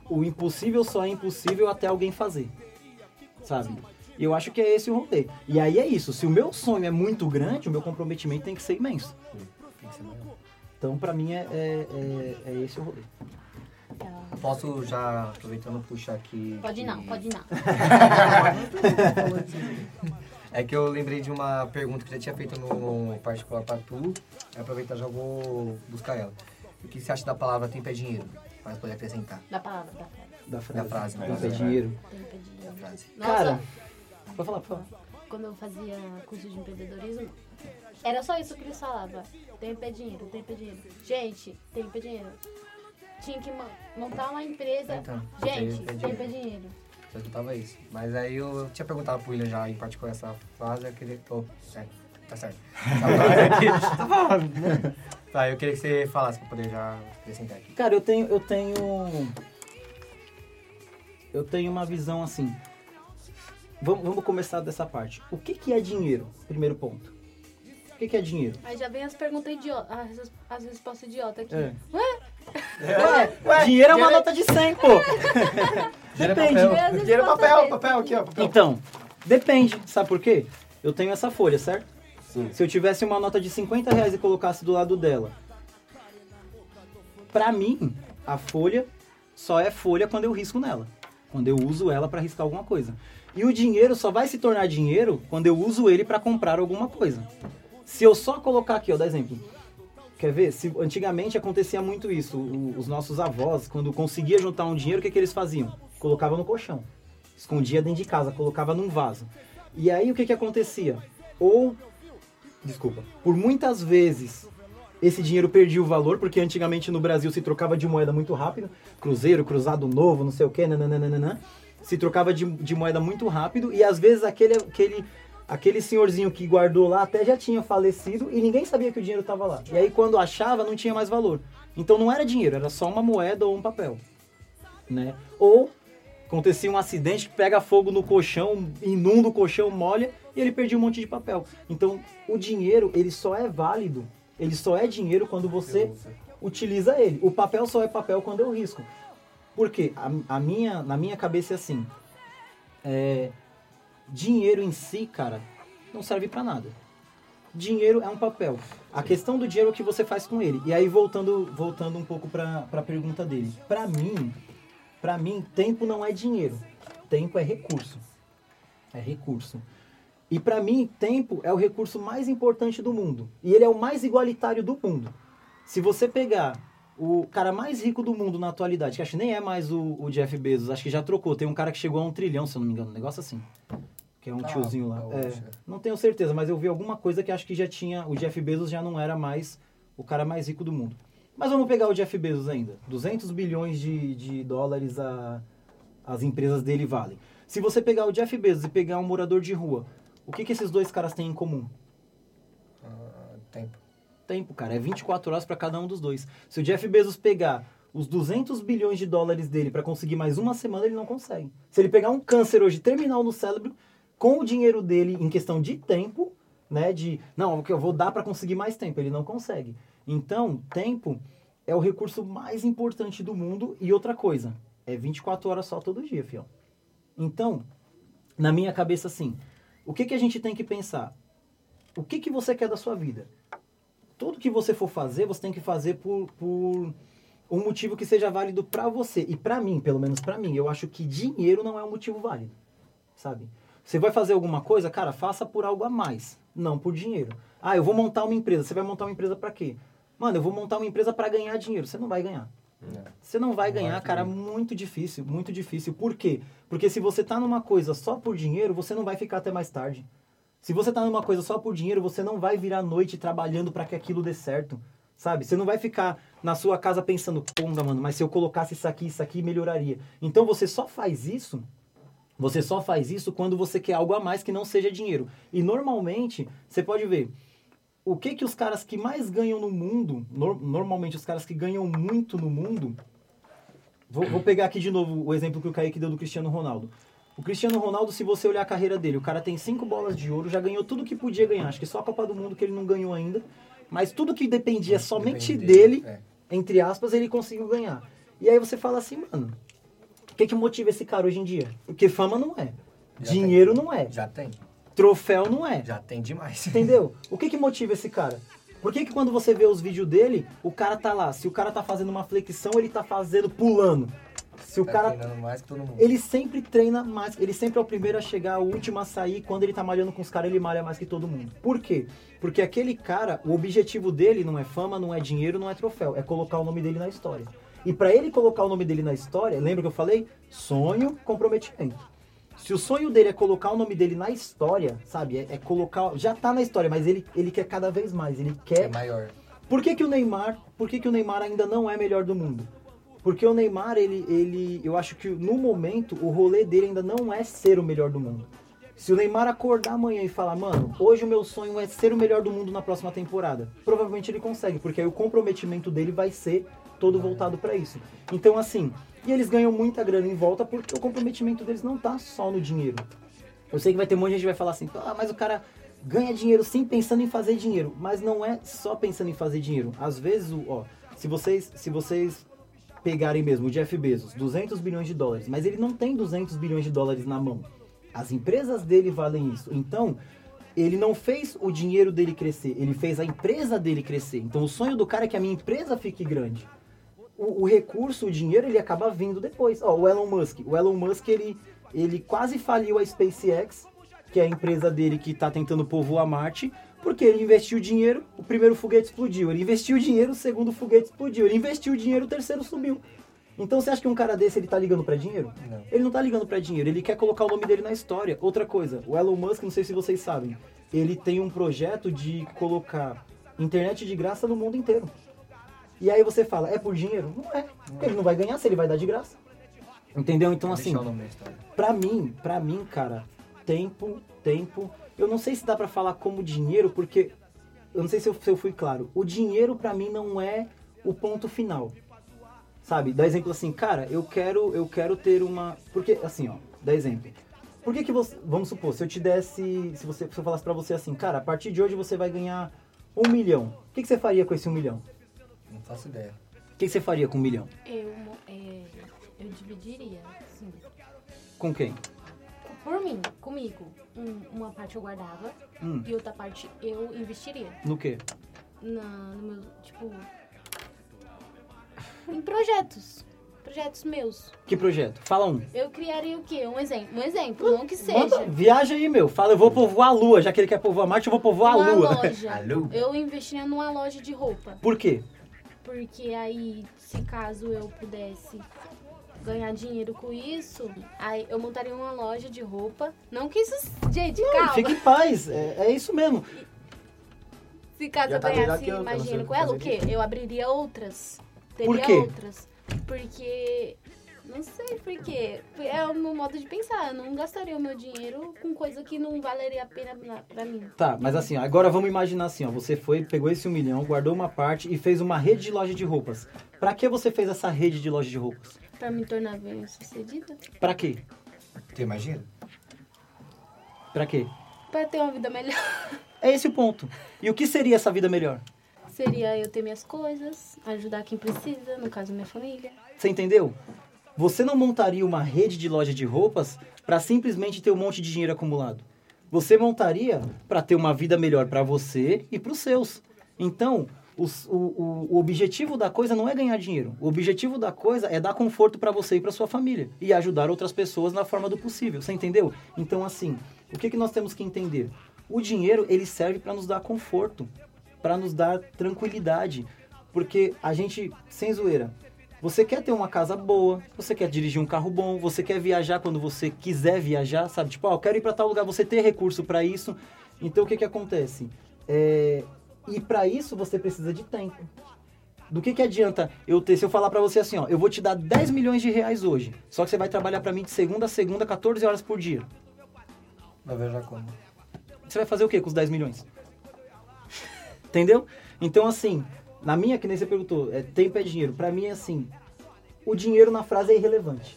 o impossível só é impossível até alguém fazer. Sabe? E eu acho que é esse o rolê. E aí é isso, se o meu sonho é muito grande, o meu comprometimento tem que ser imenso. Tem que ser maior. Então, pra mim, é, é, é, é esse o rolê. Posso já, aproveitando, puxar aqui... Pode que- não, pode não. É que eu lembrei de uma pergunta que eu já tinha feito no particular pra tu. Aproveitar já vou buscar ela. O que você acha da palavra tempo é dinheiro? Para poder acrescentar. Da palavra, da frase. Da frase. frase, Tempo mas é dinheiro. Tempo é dinheiro. Da frase. Nossa, Cara, pode falar, pode falar. quando eu fazia curso de empreendedorismo, era só isso que eles falavam. Tempo é dinheiro, tempo é dinheiro. Gente, tempo é dinheiro. Tinha que montar uma empresa. Então, Gente, tempo é tempo é dinheiro. Escutava isso. Mas aí eu tinha perguntado pro William já em particular essa frase, eu queria. Oh, é, tá certo. Essa frase aqui. Tá falando, né? Tá, eu queria que você falasse pra poder já acrescentar aqui. Cara, eu tenho, eu tenho. Eu tenho uma visão assim. Vamos, vamos começar dessa parte. O que, que é dinheiro? Primeiro ponto. O que, que é dinheiro? Aí já vem as perguntas idiotas, as, as respostas idiotas aqui. É. Ué? Ué, dinheiro é uma nota de 100, pô! Depende. Dinheiro é papel. Dinheiro é papel, papel aqui, ó. Papel. Então, depende. Sabe por quê? Eu tenho essa folha, certo? Sim. Se eu tivesse uma nota de 50 reais e colocasse do lado dela, pra mim, a folha só é folha quando eu risco nela. Quando eu uso ela pra riscar alguma coisa. E o dinheiro só vai se tornar dinheiro quando eu uso ele pra comprar alguma coisa. Se eu só colocar aqui, ó, dá exemplo. Quer ver? Se, antigamente acontecia muito isso. O- os nossos avós, quando conseguia juntar um dinheiro, o que, que eles faziam? Colocava no colchão. Escondia dentro de casa, colocava num vaso. E aí o que, que acontecia? Ou desculpa, por muitas vezes esse dinheiro perdia o valor, porque antigamente no Brasil se trocava de moeda muito rápido, cruzeiro, cruzado novo, não sei o que, nananana, se trocava de, de moeda muito rápido, e às vezes aquele, aquele, aquele senhorzinho que guardou lá até já tinha falecido e ninguém sabia que o dinheiro estava lá. E aí quando achava não tinha mais valor. Então não era dinheiro, era só uma moeda ou um papel. Né? Ou acontecia um acidente que pega fogo no colchão, inunda o colchão, molha e ele perdia um monte de papel. Então, o dinheiro, ele só é válido, ele só é dinheiro quando você utiliza ele. O papel só é papel quando eu risco. Por quê? A, a minha, na minha cabeça é assim, é, dinheiro em si, cara, não serve pra nada. Dinheiro é um papel. A questão do dinheiro é o que você faz com ele. E aí, voltando, voltando um pouco pra, pra pergunta dele. Pra mim, Pra mim, tempo não é dinheiro. Tempo é recurso. É recurso. E pra mim, tempo é o recurso mais importante do mundo. E ele é o mais igualitário do mundo. Se você pegar o cara mais rico do mundo na atualidade, que acho que nem é mais o, o Jeff Bezos, acho que já trocou. Tem um cara que chegou a um trilhão, se eu não me engano, um negócio assim. Que é um Ah, tiozinho lá. eu É, acho. não tenho certeza, mas eu vi alguma coisa que acho que já tinha. O Jeff Bezos já não era mais o cara mais rico do mundo. Mas vamos pegar o Jeff Bezos ainda. 200 bilhões de, de dólares a, as empresas dele valem. Se você pegar o Jeff Bezos e pegar um morador de rua, o que, que esses dois caras têm em comum? Ah, tempo. Tempo, cara. É 24 horas para cada um dos dois. Se o Jeff Bezos pegar os 200 bilhões de dólares dele para conseguir mais uma semana, ele não consegue. Se ele pegar um câncer hoje terminal no cérebro, com o dinheiro dele em questão de tempo, né, de não, o que eu vou dar para conseguir mais tempo, ele não consegue. Então, tempo é o recurso mais importante do mundo e outra coisa, é 24 horas só todo dia, fião. Então, na minha cabeça assim, o que que a gente tem que pensar? O que que você quer da sua vida? tudo que você for fazer, você tem que fazer por, por um motivo que seja válido pra você. E pra mim, pelo menos pra mim, eu acho que dinheiro não é um motivo válido, sabe? Você vai fazer alguma coisa, cara, faça por algo a mais, não por dinheiro. Ah, eu vou montar uma empresa. Você vai montar uma empresa pra quê? Mano, eu vou montar uma empresa pra ganhar dinheiro. Você não vai ganhar. Você não vai Não vai ganhar, cara, muito difícil, muito difícil. Por quê? Porque se você tá numa coisa só por dinheiro, você não vai ficar até mais tarde. Se você tá numa coisa só por dinheiro, você não vai virar noite trabalhando pra que aquilo dê certo. Sabe? Você não vai ficar na sua casa pensando, ponga, mano, mas se eu colocasse isso aqui, isso aqui melhoraria. Então você só faz isso você só faz isso quando você quer algo a mais que não seja dinheiro. E normalmente, você pode ver, o que que os caras que mais ganham no mundo, nor- normalmente os caras que ganham muito no mundo, vou, vou pegar aqui de novo o exemplo que o Kaique deu do Cristiano Ronaldo. O Cristiano Ronaldo, se você olhar a carreira dele, o cara tem cinco bolas de ouro, já ganhou tudo que podia ganhar. Acho que só a Copa do Mundo que ele não ganhou ainda. Mas tudo que dependia somente Depende dele, É. entre aspas, ele conseguiu ganhar. E aí você fala assim, mano, que que motiva esse cara hoje em dia? Porque fama não é. Já Dinheiro tem. não é. Já tem. Troféu não é. Já tem demais. Entendeu? O que que motiva esse cara? Por que que quando você vê os vídeos dele, o cara tá lá, se o cara tá fazendo uma flexão, ele tá fazendo pulando. Se o Tá cara treinando mais que todo mundo. ele sempre treina mais, ele sempre é o primeiro a chegar, o último a sair. Quando ele tá malhando com os caras, ele malha mais que todo mundo. Por quê? Porque aquele cara, o objetivo dele não é fama, não é dinheiro, não é troféu, é colocar o nome dele na história. E pra ele colocar o nome dele na história, lembra que eu falei? Sonho, comprometimento. Se o sonho dele é colocar o nome dele na história, sabe? É, é colocar. Já tá na história, mas ele, ele quer cada vez mais. Ele quer É maior. por que, que o Neymar, por que, que o Neymar ainda não é melhor do mundo? Porque o Neymar, ele, ele, eu acho que no momento o rolê dele ainda não é ser o melhor do mundo. Se o Neymar acordar amanhã e falar, mano, hoje o meu sonho é ser o melhor do mundo na próxima temporada, provavelmente ele consegue, porque aí o comprometimento dele vai ser todo voltado pra isso. Então, assim, e eles ganham muita grana em volta porque o comprometimento deles não tá só no dinheiro. Eu sei que vai ter um monte de gente que vai falar assim, ah, mas o cara ganha dinheiro sim pensando em fazer dinheiro. Mas não é só pensando em fazer dinheiro. Às vezes, ó, se vocês, se vocês pegarem mesmo o Jeff Bezos, 200 bilhões de dólares, mas ele não tem 200 bilhões de dólares na mão. As empresas dele valem isso. Então, ele não fez o dinheiro dele crescer, ele fez a empresa dele crescer. Então, o sonho do cara é que a minha empresa fique grande o, o recurso, o dinheiro, ele acaba vindo depois. Ó, o Elon Musk. O Elon Musk, ele, ele quase faliu a SpaceX, que é a empresa dele que está tentando povoar Marte, porque ele investiu dinheiro, o primeiro foguete explodiu. Ele investiu dinheiro, o segundo foguete explodiu. Ele investiu dinheiro, o terceiro subiu. Então você acha que um cara desse ele tá ligando pra dinheiro? Não. Ele não tá ligando pra dinheiro, ele quer colocar o nome dele na história. Outra coisa, o Elon Musk, não sei se vocês sabem, ele tem um projeto de colocar internet de graça no mundo inteiro. E aí você fala, é por dinheiro? Não é. Ele não vai ganhar se ele vai dar de graça. Entendeu? Então assim, pra mim, pra mim, cara, tempo, tempo. Eu não sei se dá pra falar como dinheiro, porque eu não sei se eu, se eu fui claro. O dinheiro pra mim não é o ponto final. Sabe? Dá exemplo assim, cara, eu quero, eu quero ter uma, porque assim, ó, dá exemplo. Por que que você, vamos supor, se eu te desse, se você, se eu falasse pra você assim, cara, a partir de hoje você vai ganhar um milhão. O que que você faria com esse um milhão? Não faço ideia. O que que você faria com um milhão? Eu, é, eu dividiria, sim. Com quem? Por mim, comigo, um- uma parte eu guardava Hum. e outra parte eu investiria. No quê? Na, no meu, tipo, em projetos. Projetos meus. Que projeto? Fala um. Eu criaria o quê? Um exemplo. Um exemplo, não que seja. Manda, viaja aí, meu. Fala, eu vou povoar a lua. Já que ele quer povoar Marte, eu vou povoar a lua. loja. Alô? Eu investiria numa loja de roupa. Por quê? Porque aí, se caso eu pudesse ganhar dinheiro com isso, aí eu montaria uma loja de roupa. Não que isso. Gente, calma. Fique em paz. É, é isso mesmo. Se caso Já eu tá ganhasse que eu, que eu mais não sei dinheiro o com ela, o quê? Eu abriria outras. Teria Por quê? outras. Porque. Não sei por quê. É o meu modo de pensar. Eu não gastaria o meu dinheiro com coisa que não valeria a pena na- pra mim. Tá, mas assim, agora vamos imaginar assim, ó. Você foi, pegou esse um milhão, guardou uma parte e fez uma rede de loja de roupas. Pra que você fez essa rede de loja de roupas? Pra me tornar bem sucedida. Pra quê? Mais dinheiro? Pra quê? Pra ter uma vida melhor. É esse o ponto. E o que seria essa vida melhor? Seria eu ter minhas coisas, ajudar quem precisa, no caso minha família. Você entendeu? Você não montaria uma rede de loja de roupas pra simplesmente ter um monte de dinheiro acumulado. Você montaria pra ter uma vida melhor pra você e pros seus. Então, os- o, o, o objetivo da coisa não é ganhar dinheiro. O objetivo da coisa é dar conforto para você e para sua família e ajudar outras pessoas na forma do possível. Você entendeu? Então, assim, o que, que nós temos que entender? O dinheiro, ele serve para nos dar conforto, para nos dar tranquilidade. Porque a gente, sem zoeira, você quer ter uma casa boa, você quer dirigir um carro bom, você quer viajar quando você quiser viajar, sabe? Tipo, ó, eu quero ir para tal lugar, você ter recurso para isso. Então, o que que acontece? É, e para isso você precisa de tempo. Do que que adianta eu ter, se eu falar para você assim, ó, eu vou te dar 10 milhões de reais hoje, só que você vai trabalhar para mim de segunda a segunda, 14 horas por dia. Vai viajar como? Você vai fazer o que com os 10 milhões? Entendeu? Então, assim, na minha, que nem você perguntou, é, tempo é dinheiro. Pra mim, é assim, o dinheiro na frase é irrelevante.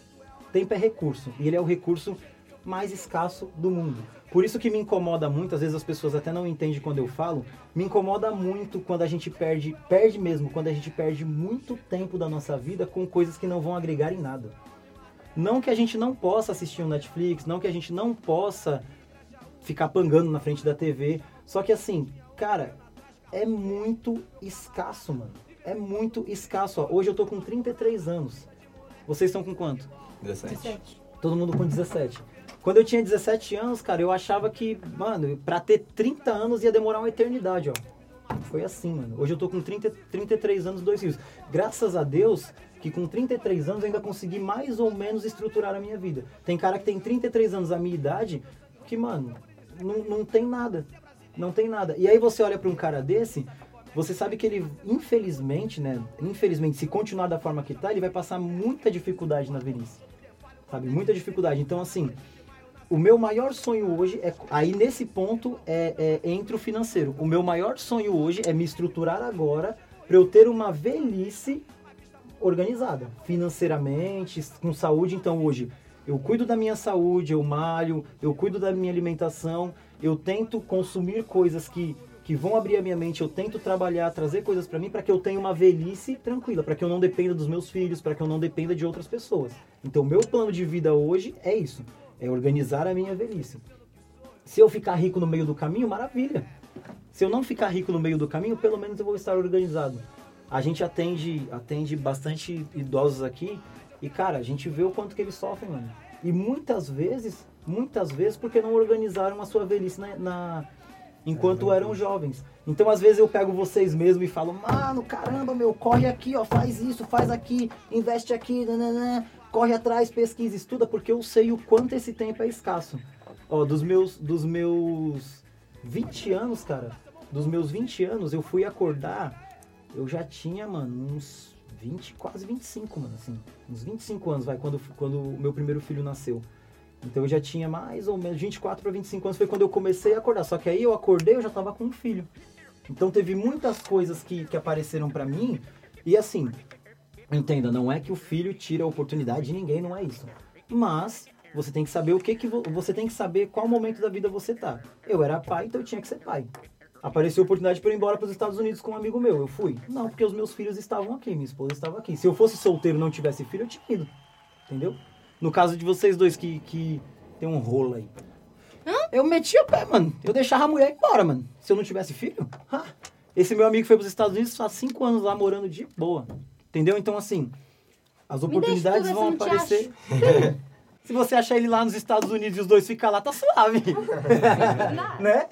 Tempo é recurso. E ele é o recurso mais escasso do mundo. Por isso que me incomoda muito, às vezes as pessoas até não entendem quando eu falo, me incomoda muito quando a gente perde, perde mesmo, quando a gente perde muito tempo da nossa vida com coisas que não vão agregar em nada. Não que a gente não possa assistir um Netflix, não que a gente não possa ficar pangando na frente da TV. Só que assim, cara, é muito escasso, mano. É muito escasso. Ó. Hoje eu tô com 33 anos. Vocês estão com quanto? 17. Todo mundo com 17. Quando eu tinha 17 anos, cara, eu achava que, mano, pra ter 30 anos ia demorar uma eternidade, ó. Foi assim, mano. Hoje eu tô com 30, 33 anos, dois filhos. Graças a Deus que com 33 anos eu ainda consegui mais ou menos estruturar a minha vida. Tem cara que tem 33 anos a minha idade que, mano, não, não tem nada. Não tem nada. E aí você olha pra um cara desse, você sabe que ele, infelizmente, né? Infelizmente, se continuar da forma que tá, ele vai passar muita dificuldade na velhice. Sabe? Muita dificuldade. Então, assim, o meu maior sonho hoje é. Aí nesse ponto é, é entre o financeiro. O meu maior sonho hoje é me estruturar agora para eu ter uma velhice organizada, financeiramente, com saúde. Então hoje eu cuido da minha saúde, eu malho, eu cuido da minha alimentação, eu tento consumir coisas que, que vão abrir a minha mente, eu tento trabalhar, trazer coisas para mim para que eu tenha uma velhice tranquila, para que eu não dependa dos meus filhos, para que eu não dependa de outras pessoas. Então meu plano de vida hoje é isso, é organizar a minha velhice. Se eu ficar rico no meio do caminho, maravilha. Se eu não ficar rico no meio do caminho, pelo menos eu vou estar organizado. A gente atende, atende bastante idosos aqui e, cara, a gente vê o quanto que eles sofrem, mano. E muitas vezes, muitas vezes, porque não organizaram a sua velhice na, na- enquanto eram jovens. Então, às vezes, eu pego vocês mesmo e falo, mano, caramba, meu, corre aqui, ó, faz isso, faz aqui, investe aqui, nananã, corre atrás, pesquisa, estuda, porque eu sei o quanto esse tempo é escasso. Ó, dos meus, dos meus 20 anos, cara, dos meus 20 anos, eu fui acordar, eu já tinha, mano, uns 20, quase 25, mano, assim. Uns 25 anos, vai, quando, quando o meu primeiro filho nasceu. Então eu já tinha mais ou menos 24 para 25 anos, foi quando eu comecei a acordar. Só que aí eu acordei, eu já tava com um filho. Então teve muitas coisas que, que apareceram pra mim, e assim, entenda, não é que o filho tira a oportunidade de ninguém, não é isso. Mas você tem que saber o que que vo- você tem que saber qual momento da vida você tá. Eu era pai, então eu tinha que ser pai. Apareceu a oportunidade para ir embora para os Estados Unidos com um amigo meu. Eu fui. Não, porque os meus filhos estavam aqui, minha esposa estava aqui. Se eu fosse solteiro e não tivesse filho, eu tinha ido. Entendeu? No caso de vocês dois que, que tem um rolo aí. Eu meti o pé, mano. Eu deixava a mulher embora, mano. Se eu não tivesse filho. ah. Esse meu amigo foi para os Estados Unidos faz cinco anos lá morando de boa. Entendeu? Então, assim, as oportunidades tu ver vão aparecer. Se você achar ele lá nos Estados Unidos e os dois ficar lá, tá suave. né?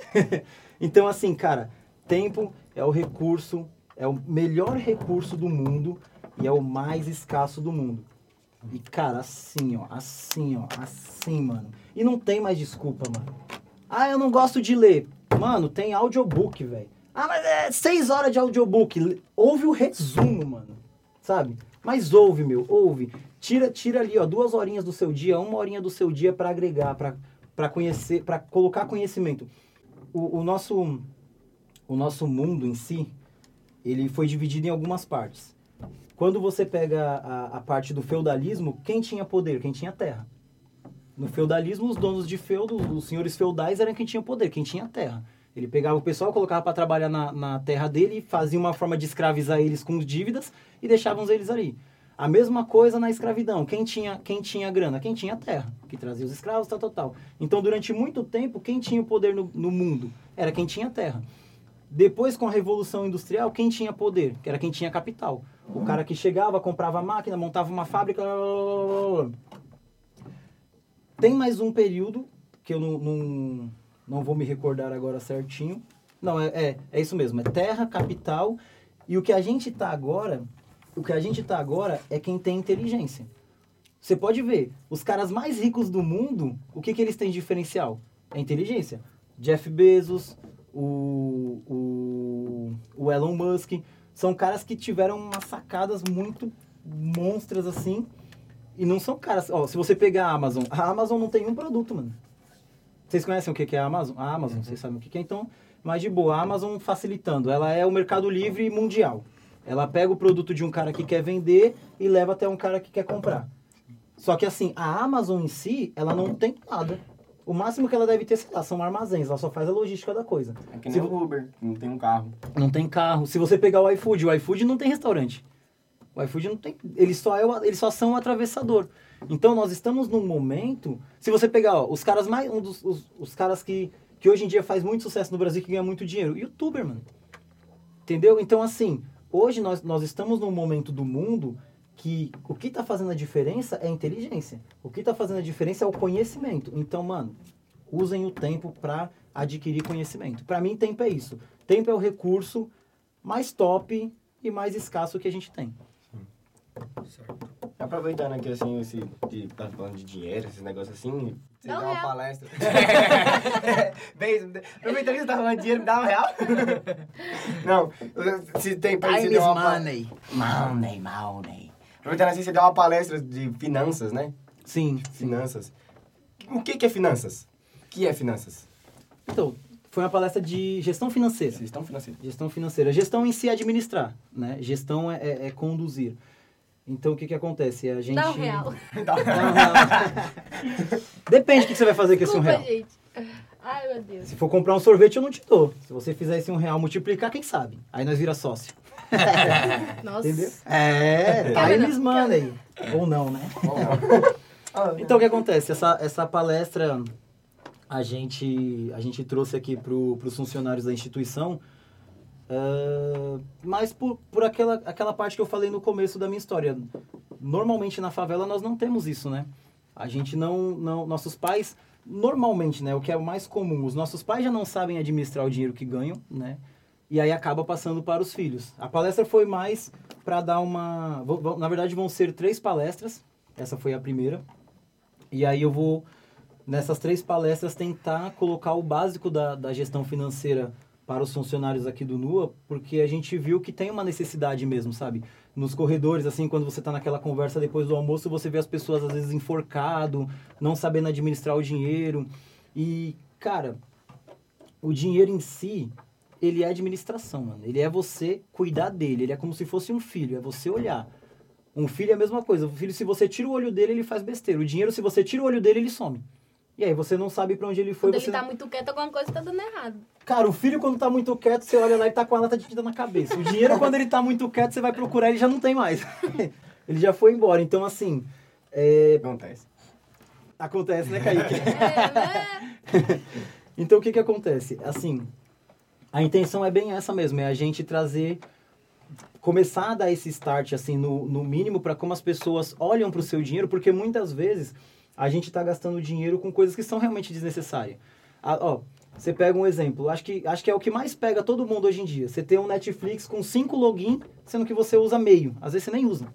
Então, assim, cara, tempo é o recurso, é o melhor recurso do mundo e é o mais escasso do mundo. E, cara, assim, ó, assim, ó, assim, mano. E não tem mais desculpa, mano. Ah, eu não gosto de ler. Mano, tem audiobook, velho. Ah, mas é seis horas de audiobook. Ouve o resumo, mano. Sabe? Mas ouve, meu, ouve. Tira, tira ali, ó, duas horinhas do seu dia, uma horinha do seu dia pra agregar, para conhecer, para colocar conhecimento. O, o nosso o nosso mundo em si, ele foi dividido em algumas partes. Quando você pega a, a parte do feudalismo, quem tinha poder? Quem tinha terra. No feudalismo, os donos de feudo, os senhores feudais eram quem tinha poder, quem tinha terra. Ele pegava o pessoal, colocava para trabalhar na, na terra dele, fazia uma forma de escravizar eles com dívidas e deixavam eles ali. A mesma coisa na escravidão. Quem tinha, quem tinha grana? Quem tinha terra, que trazia os escravos, tal, tal, tal. Então, durante muito tempo, quem tinha o poder no, no mundo? Era quem tinha terra. Depois, com a Revolução Industrial, quem tinha poder? Que era quem tinha capital. O cara que chegava, comprava máquina, montava uma fábrica. Tem mais um período, que eu não, não, não vou me recordar agora certinho. Não, é, é, é isso mesmo. É terra, capital. E o que a gente tá agora, o que a gente tá agora é quem tem inteligência. Você pode ver, os caras mais ricos do mundo, o que, que eles têm de diferencial? É inteligência. Jeff Bezos, o, o, o Elon Musk, são caras que tiveram umas sacadas muito monstras assim. E não são caras. Ó, se você pegar a Amazon, a Amazon não tem um produto, mano. Vocês conhecem o que é a Amazon? A Amazon, vocês sabem o que que é, então. Mas de boa, a Amazon facilitando. Ela é o mercado livre mundial. Ela pega o produto de um cara que quer vender e leva até um cara que quer comprar. Só que assim, a Amazon em si, ela não tem nada. O máximo que ela deve ter, sei lá, são armazéns. Ela só faz a logística da coisa. É que Se nem o Uber, não tem um carro. Não tem carro. Se você pegar o iFood, o iFood não tem restaurante. O iFood não tem. Eles só, é o- eles só são um atravessador. Então nós estamos num momento. Se você pegar, ó, os caras mais. Um dos os, os caras que, que hoje em dia faz muito sucesso no Brasil que ganha muito dinheiro. Youtuber, mano. Entendeu? Então, assim, hoje nós, nós estamos num momento do mundo que o que tá fazendo a diferença é a inteligência. O que tá fazendo a diferença é o conhecimento. Então, mano, usem o tempo para adquirir conhecimento. Para mim, tempo é isso. Tempo é o recurso mais top e mais escasso que a gente tem. Aproveitando aqui, assim, esse, de, tá falando de dinheiro, esses negócios assim, você Dá dá um uma real. palestra. Bem, aproveitando que você tá falando de dinheiro, me dá um real. Não, se tem pra você dar uma money. Money, money. Aproveitando assim, você deu uma palestra de finanças, né? Sim, sim. Finanças. O que que é finanças? O que é finanças? Então, foi uma palestra de gestão financeira. Vocês estão financeiros. Gestão financeira. Gestão em si é administrar, né? Gestão é, é- é conduzir. Então, o que que acontece? A gente... Dá um real. Dá um real. Depende do que você vai fazer com esse um real. gente. Ai, meu Deus. Se for comprar um sorvete, eu não te dou. Se você fizer esse um real multiplicar, quem sabe? Aí nós vira sócio. Nossa. Entendeu? É, não, eles mandam aí. Ou não, né? Então o que acontece? Essa, essa palestra a gente, a gente trouxe aqui para os funcionários da instituição, ah, mas por, por aquela, aquela parte que eu falei no começo da minha história. Normalmente na favela nós não temos isso, né? A gente não, não. Nossos pais, normalmente, né? O que é o mais comum, os nossos pais já não sabem administrar o dinheiro que ganham, né? E aí acaba passando para os filhos. A palestra foi mais para dar uma. Na verdade, vão ser três palestras. Essa foi a primeira. E aí eu vou, nessas três palestras, tentar colocar o básico da, da gestão financeira para os funcionários aqui do NUA, porque a gente viu que tem uma necessidade mesmo, sabe? Nos corredores, assim, quando você está naquela conversa depois do almoço, você vê as pessoas às vezes enforcado, não sabendo administrar o dinheiro. E, cara, o dinheiro em si, ele é administração, mano. Ele é você cuidar dele, ele é como se fosse um filho, é você olhar. Um filho é a mesma coisa. O filho, se você tira o olho dele, ele faz besteira. O dinheiro, se você tira o olho dele, ele some. E aí você não sabe pra onde ele foi. Quando você ele tá não- muito quieto, alguma coisa tá dando errado. Cara, o filho quando tá muito quieto, você olha lá e tá com a lata de tinta na cabeça. O dinheiro, quando ele tá muito quieto, você vai procurar, ele já não tem mais. ele já foi embora. Então, assim, é, Acontece. acontece, né, Kaique? É, né? Então o que que acontece? Assim, a intenção é bem essa mesmo, é a gente trazer começar a dar esse start assim no, no mínimo para como as pessoas olham para o seu dinheiro, porque muitas vezes a gente está gastando dinheiro com coisas que são realmente desnecessárias. Ah, ó, você pega um exemplo, acho que, acho que é o que mais pega todo mundo hoje em dia. Você tem um Netflix com cinco login, sendo que você usa meio, às vezes você nem usa.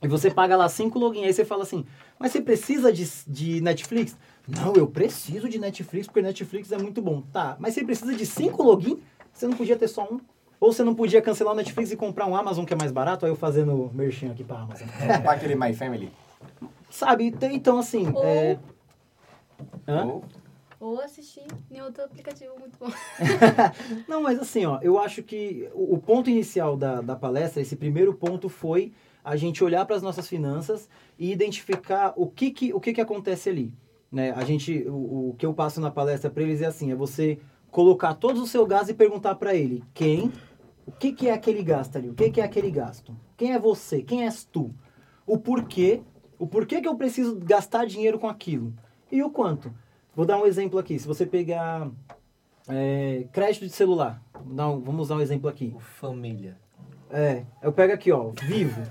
E você paga lá cinco login, aí você fala assim, mas você precisa de, de Netflix? Não, eu preciso de Netflix porque Netflix é muito bom. Tá, mas você precisa de cinco login? Você não podia ter só um? Ou você não podia cancelar o Netflix e comprar um Amazon que é mais barato? Aí eu fazendo merchan aqui pra Amazon. Pra aquele My Family. Sabe? Então, assim... Ou- É... Hã? Ou Ou assistir em outro aplicativo muito bom. Não, mas assim, ó, eu acho que o, o ponto inicial da, da palestra, esse primeiro ponto foi a gente olhar para as nossas finanças e identificar o que que, o que, que acontece ali. Né? A gente, o, o que eu passo na palestra para eles é assim, é você colocar todos o seu gasto e perguntar para ele quem, o que, que é aquele gasto ali, o que, que é aquele gasto, quem é você, quem és tu, o porquê, o porquê que eu preciso gastar dinheiro com aquilo e o quanto. Vou dar um exemplo aqui, se você pegar é, crédito de celular. Não, vamos usar um exemplo aqui. Família. É, eu pego aqui, ó, vivo.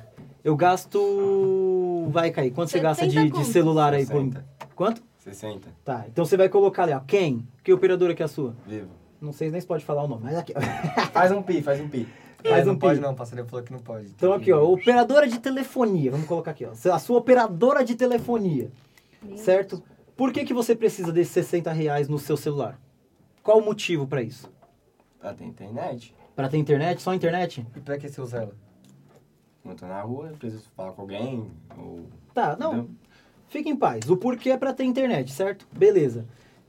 Eu gasto. Vai cair. Quanto você gasta de, 70 de celular aí por. 60. Quanto? 60. Tá, então você vai colocar ali, ó. Quem? Que operadora que é a sua? Vivo. Não sei nem se pode falar o nome, mas aqui, ó. Faz um pi, faz um pi. Faz É, não um pode pi. não, o passarinho falou que não pode. Então aqui, ó, operadora de telefonia. Vamos colocar aqui, ó. A sua operadora de telefonia, Meu certo? Por que, que você precisa desses 60 reais no seu celular? Qual o motivo pra isso? Pra ter internet. Pra ter internet? Só internet? E pra que você usa ela? Quando eu tô na rua, preciso falar com alguém. Ou... Tá, não. Entendeu? Fique em paz. O porquê é pra ter internet, certo? Beleza.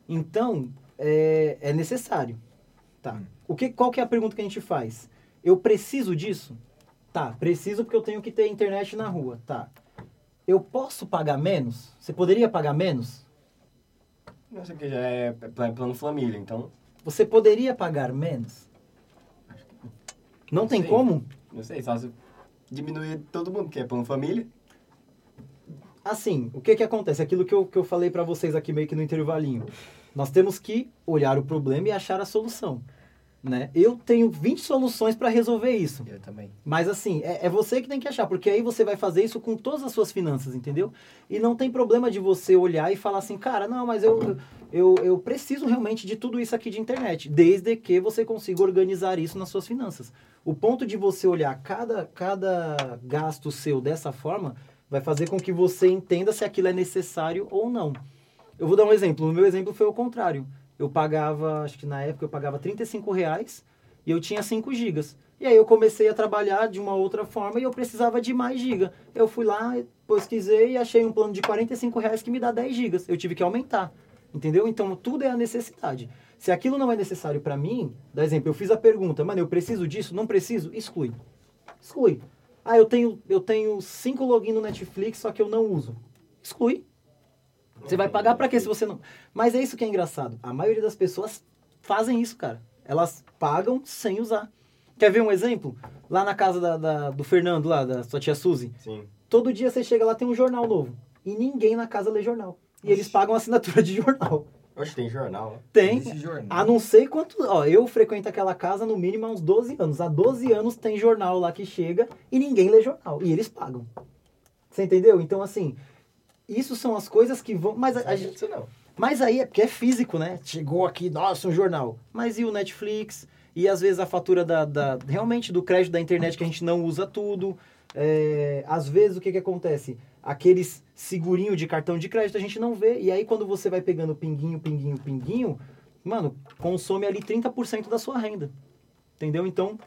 Então, é, é necessário. Tá. O que, qual que é a pergunta que a gente faz? Eu preciso disso? Tá, preciso porque eu tenho que ter internet na rua. Tá. Eu posso pagar menos? Você poderia pagar menos? Não sei que já é pla- plano família, então. Você poderia pagar menos? Não tem Sim. como? Não sei, só se diminuir todo mundo, que é plano família. Assim, o que que acontece? Aquilo que eu, que eu falei pra vocês aqui meio que no intervalinho. Nós temos que olhar o problema e achar a solução. Né? Eu tenho 20 soluções pra resolver isso. Eu também. Mas assim, é, é você que tem que achar, porque aí você vai fazer isso com todas as suas finanças, entendeu? E não tem problema de você olhar e falar assim, cara, não, mas eu, eu, eu preciso realmente de tudo isso aqui de internet, desde que você consiga organizar isso nas suas finanças. O ponto de você olhar cada, cada gasto seu dessa forma vai fazer com que você entenda se aquilo é necessário ou não. Eu vou dar um exemplo. O meu exemplo foi o contrário. Eu pagava, acho que na época eu pagava 35 reais e eu tinha 5 gigas. E aí eu comecei a trabalhar de uma outra forma e eu precisava de mais giga. Eu fui lá, pesquisei e achei um plano de 45 reais que me dá 10 gigas. Eu tive que aumentar. Entendeu? Então tudo é a necessidade. Se aquilo não é necessário para mim, dá exemplo, eu fiz a pergunta, mano, eu preciso disso? Não preciso? Exclui. Exclui. Ah, eu tenho, eu tenho cinco login no Netflix, só que eu não uso. Exclui. Você vai pagar pra quê se você não. Mas é isso que é engraçado. A maioria das pessoas fazem isso, cara. Elas pagam sem usar. Quer ver um exemplo? Lá na casa da, da- do Fernando, lá, da sua tia Suzy. Sim. Todo dia você chega lá, tem um jornal novo. E ninguém na casa lê jornal. E eles pagam assinatura de jornal. Hoje tem jornal. ó. Tem. Existe jornal. Há não sei quanto. Ó, eu frequento aquela casa no mínimo há uns 12 anos. Há 12 anos tem jornal lá que chega e ninguém lê jornal. E eles pagam. Você entendeu? Então, assim, isso são as coisas que vão. Mas, a, a Não gente- isso não. mas aí é porque é físico, né? Chegou aqui, nossa, um jornal. Mas e o Netflix? E às vezes a fatura da, da- realmente do crédito da internet que a gente não usa tudo. É, às vezes o que, que acontece? Aqueles segurinho de cartão de crédito a gente não vê. E aí quando você vai pegando pinguinho, pinguinho, pinguinho, mano, consome ali 30% da sua renda. Entendeu? Então,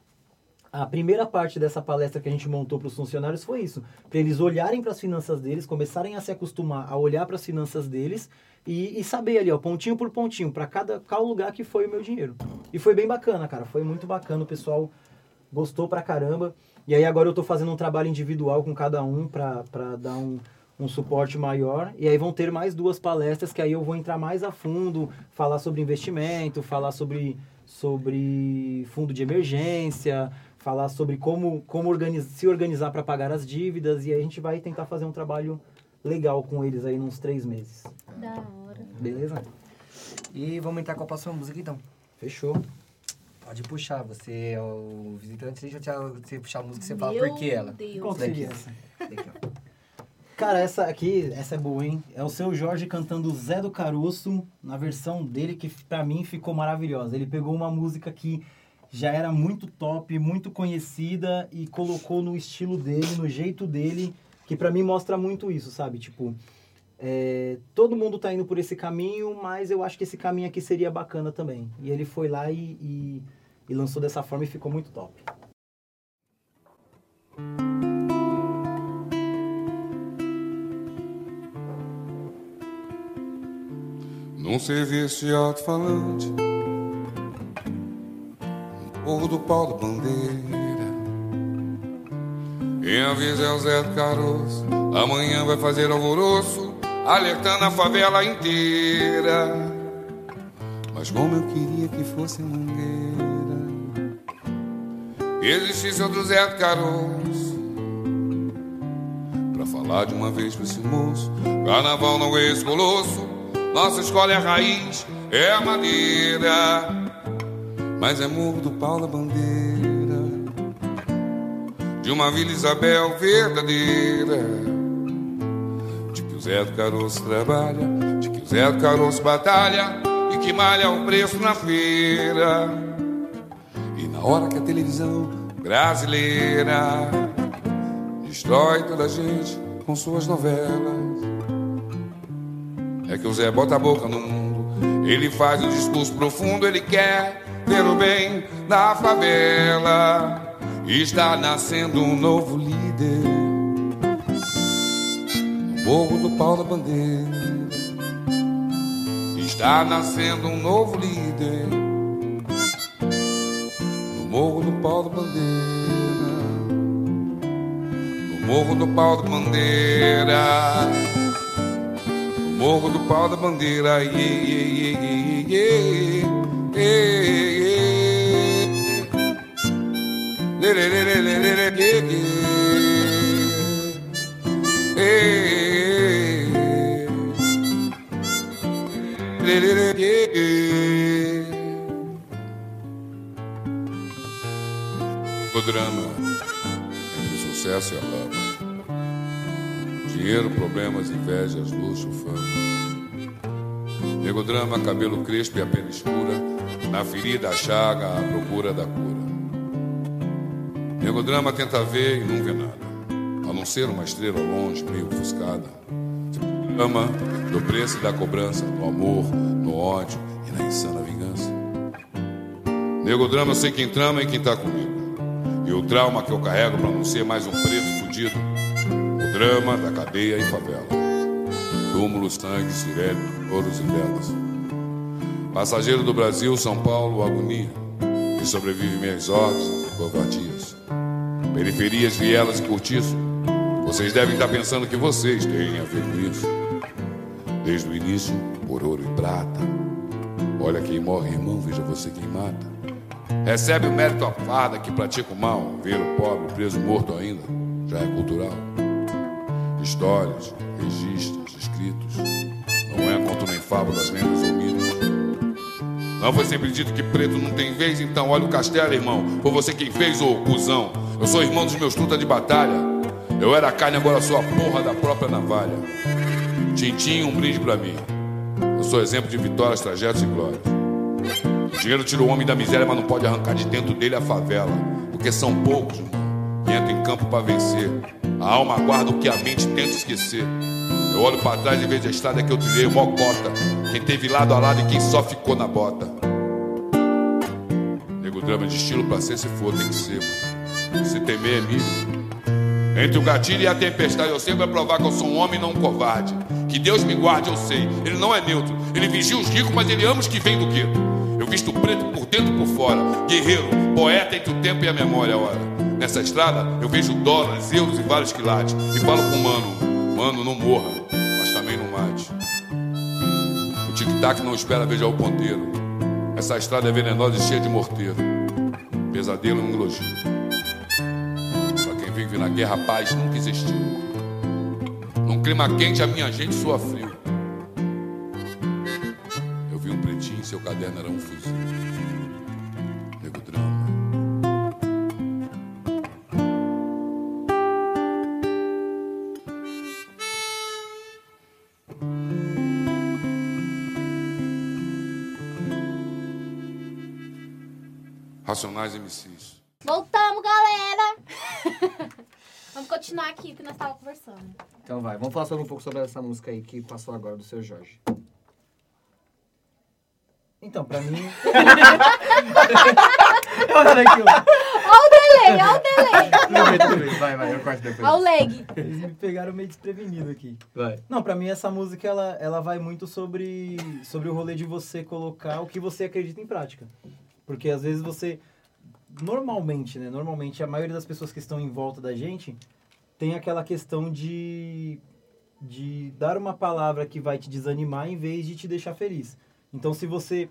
a primeira parte dessa palestra que a gente montou para os funcionários foi isso. Para eles olharem para as finanças deles, começarem a se acostumar a olhar para as finanças deles e, e saber ali, ó, pontinho por pontinho, para cada qual lugar que foi o meu dinheiro. E foi bem bacana, cara. Foi muito bacana. O pessoal gostou pra caramba. E aí agora eu tô fazendo um trabalho individual com cada um para dar um, um suporte maior. E aí vão ter mais duas palestras que aí eu vou entrar mais a fundo, falar sobre investimento, falar sobre, sobre fundo de emergência, falar sobre como, como organiz, se organizar para pagar as dívidas. E aí a gente vai tentar fazer um trabalho legal com eles aí nos três meses. Da hora. Beleza? E vamos entrar com a próxima música então. Fechou. Pode puxar, você é o visitante, deixa eu te- você puxar a música e você fala por que ela. Deus. Qual Daqui. seria essa? Cara, essa aqui, essa é boa, hein? É o seu Jorge cantando Zé do Caroço, na versão dele, que pra mim ficou maravilhosa. Ele pegou uma música que já era muito top, muito conhecida e colocou no estilo dele, no jeito dele, que pra mim mostra muito isso, sabe? Tipo, é, todo mundo tá indo por esse caminho, mas eu acho que esse caminho aqui seria bacana também. E ele foi lá e, e- e lançou dessa forma e ficou muito top. Num serviço de alto-falante Povo do pau bandeira. Quem avisa o Zé Caroço Amanhã vai fazer alvoroço Alertando a favela inteira. Mas como eu queria que fosse mangueira. Existisse outro Zé Caroço. Pra falar de uma vez pra esse moço Carnaval não é esse colosso. Nossa escola é a raiz, é a madeira mas é morro do pau da bandeira. De uma Vila Isabel verdadeira. De que o Zé do Caroço trabalha, de que o Zé do Caroço batalha e que malha o preço na feira. E na hora que a televisão brasileira destrói toda a gente com suas novelas. É que o Zé bota a boca no mundo, ele faz um discurso profundo, ele quer ver o bem da favela. Está nascendo um novo líder. No Morro do Pau da Bandeira. Está nascendo um novo líder. No Morro do Pau da Bandeira. No Morro do Pau da Bandeira. Morro do Pau da Bandeira. Yeah, yeah, yeah, yeah, yeah, O drama entre sucesso e a lama. Dinheiro, problemas, invejas, luxo, fama. Negodrama, cabelo crespo e a pele escura. Na ferida, a chaga, à procura da cura. Negodrama tenta ver e não vê nada. A não ser uma estrela longe, meio ofuscada. Drama do preço e da cobrança, no amor, no ódio e na insana vingança. Negodrama eu sei quem trama e quem tá comigo. E o trauma que eu carrego pra não ser mais um preto fudido. O drama da cadeia e favela. Túmulos, sangue, sirene, ouros e velas. Passageiro do Brasil, São Paulo, agonia. E sobrevive minhas ordens e covardias. Periferias, vielas e cortiço. Vocês devem estar pensando que vocês têm a ver com isso. Desde o início, por ouro e prata. Olha quem morre, irmão, veja você quem mata. Recebe o mérito a farda que pratica o mal. Ver o pobre preso morto ainda já é cultural. Histórias, registros, escritos. Não é conto nem fábula das lendas ou mitos. Não foi sempre dito que preto não tem vez, então olha o castelo, irmão. Foi você quem fez, ô cuzão. Eu sou irmão dos meus truta de batalha. Eu era carne, agora sou a porra da própria navalha. Tintim, um brinde pra mim. Eu sou exemplo de vitórias, trajetos e glórias. O dinheiro tira o homem da miséria, mas não pode arrancar de dentro dele a favela. Porque são poucos, irmão, que entram em campo pra vencer. A alma guarda o que a mente tenta esquecer. Olho pra trás e vejo a estrada que eu trilhei, mó cota. Quem teve lado a lado e quem só ficou na bota. Nego drama de estilo pra ser se for, tem que ser. Se temer é milho. Entre o gatilho e a tempestade, eu sei vai provar que eu sou um homem não um covarde. Que Deus me guarde, eu sei. Ele não é neutro. Ele vigia os ricos, mas ele ama os que vêm do gueto. Eu visto preto por dentro e por fora. Guerreiro, poeta entre o tempo e a memória, ora. Nessa estrada, eu vejo dólares, euros e vários quilates. E falo com o mano, mano, não morra, O tic-tac não espera beijar o ponteiro. Essa estrada é venenosa e cheia de morteiro. Pesadelo e um elogio. Pra quem vive na guerra, a paz nunca existiu. Num clima quente, a minha gente sua frio. Eu vi um pretinho, seu caderno era um fuzil. Racionais MCs. Voltamos, galera! Vamos continuar aqui que nós estávamos conversando. Então vai, vamos falar sobre um pouco sobre essa música aí que passou agora do seu Jorge. Então, pra mim. Olha aqui, ó. Olha o delay, olha o delay! Tudo bem, tudo bem. Vai, vai, eu corto depois. Olha o lag. Eles me pegaram meio desprevenido aqui. Vai. Não, pra mim essa música ela, ela vai muito sobre, sobre o rolê de você colocar o que você acredita em prática. Porque às vezes você. Normalmente, né? Normalmente a maioria das pessoas que estão em volta da gente tem aquela questão de. de dar uma palavra que vai te desanimar em vez de te deixar feliz. Então se você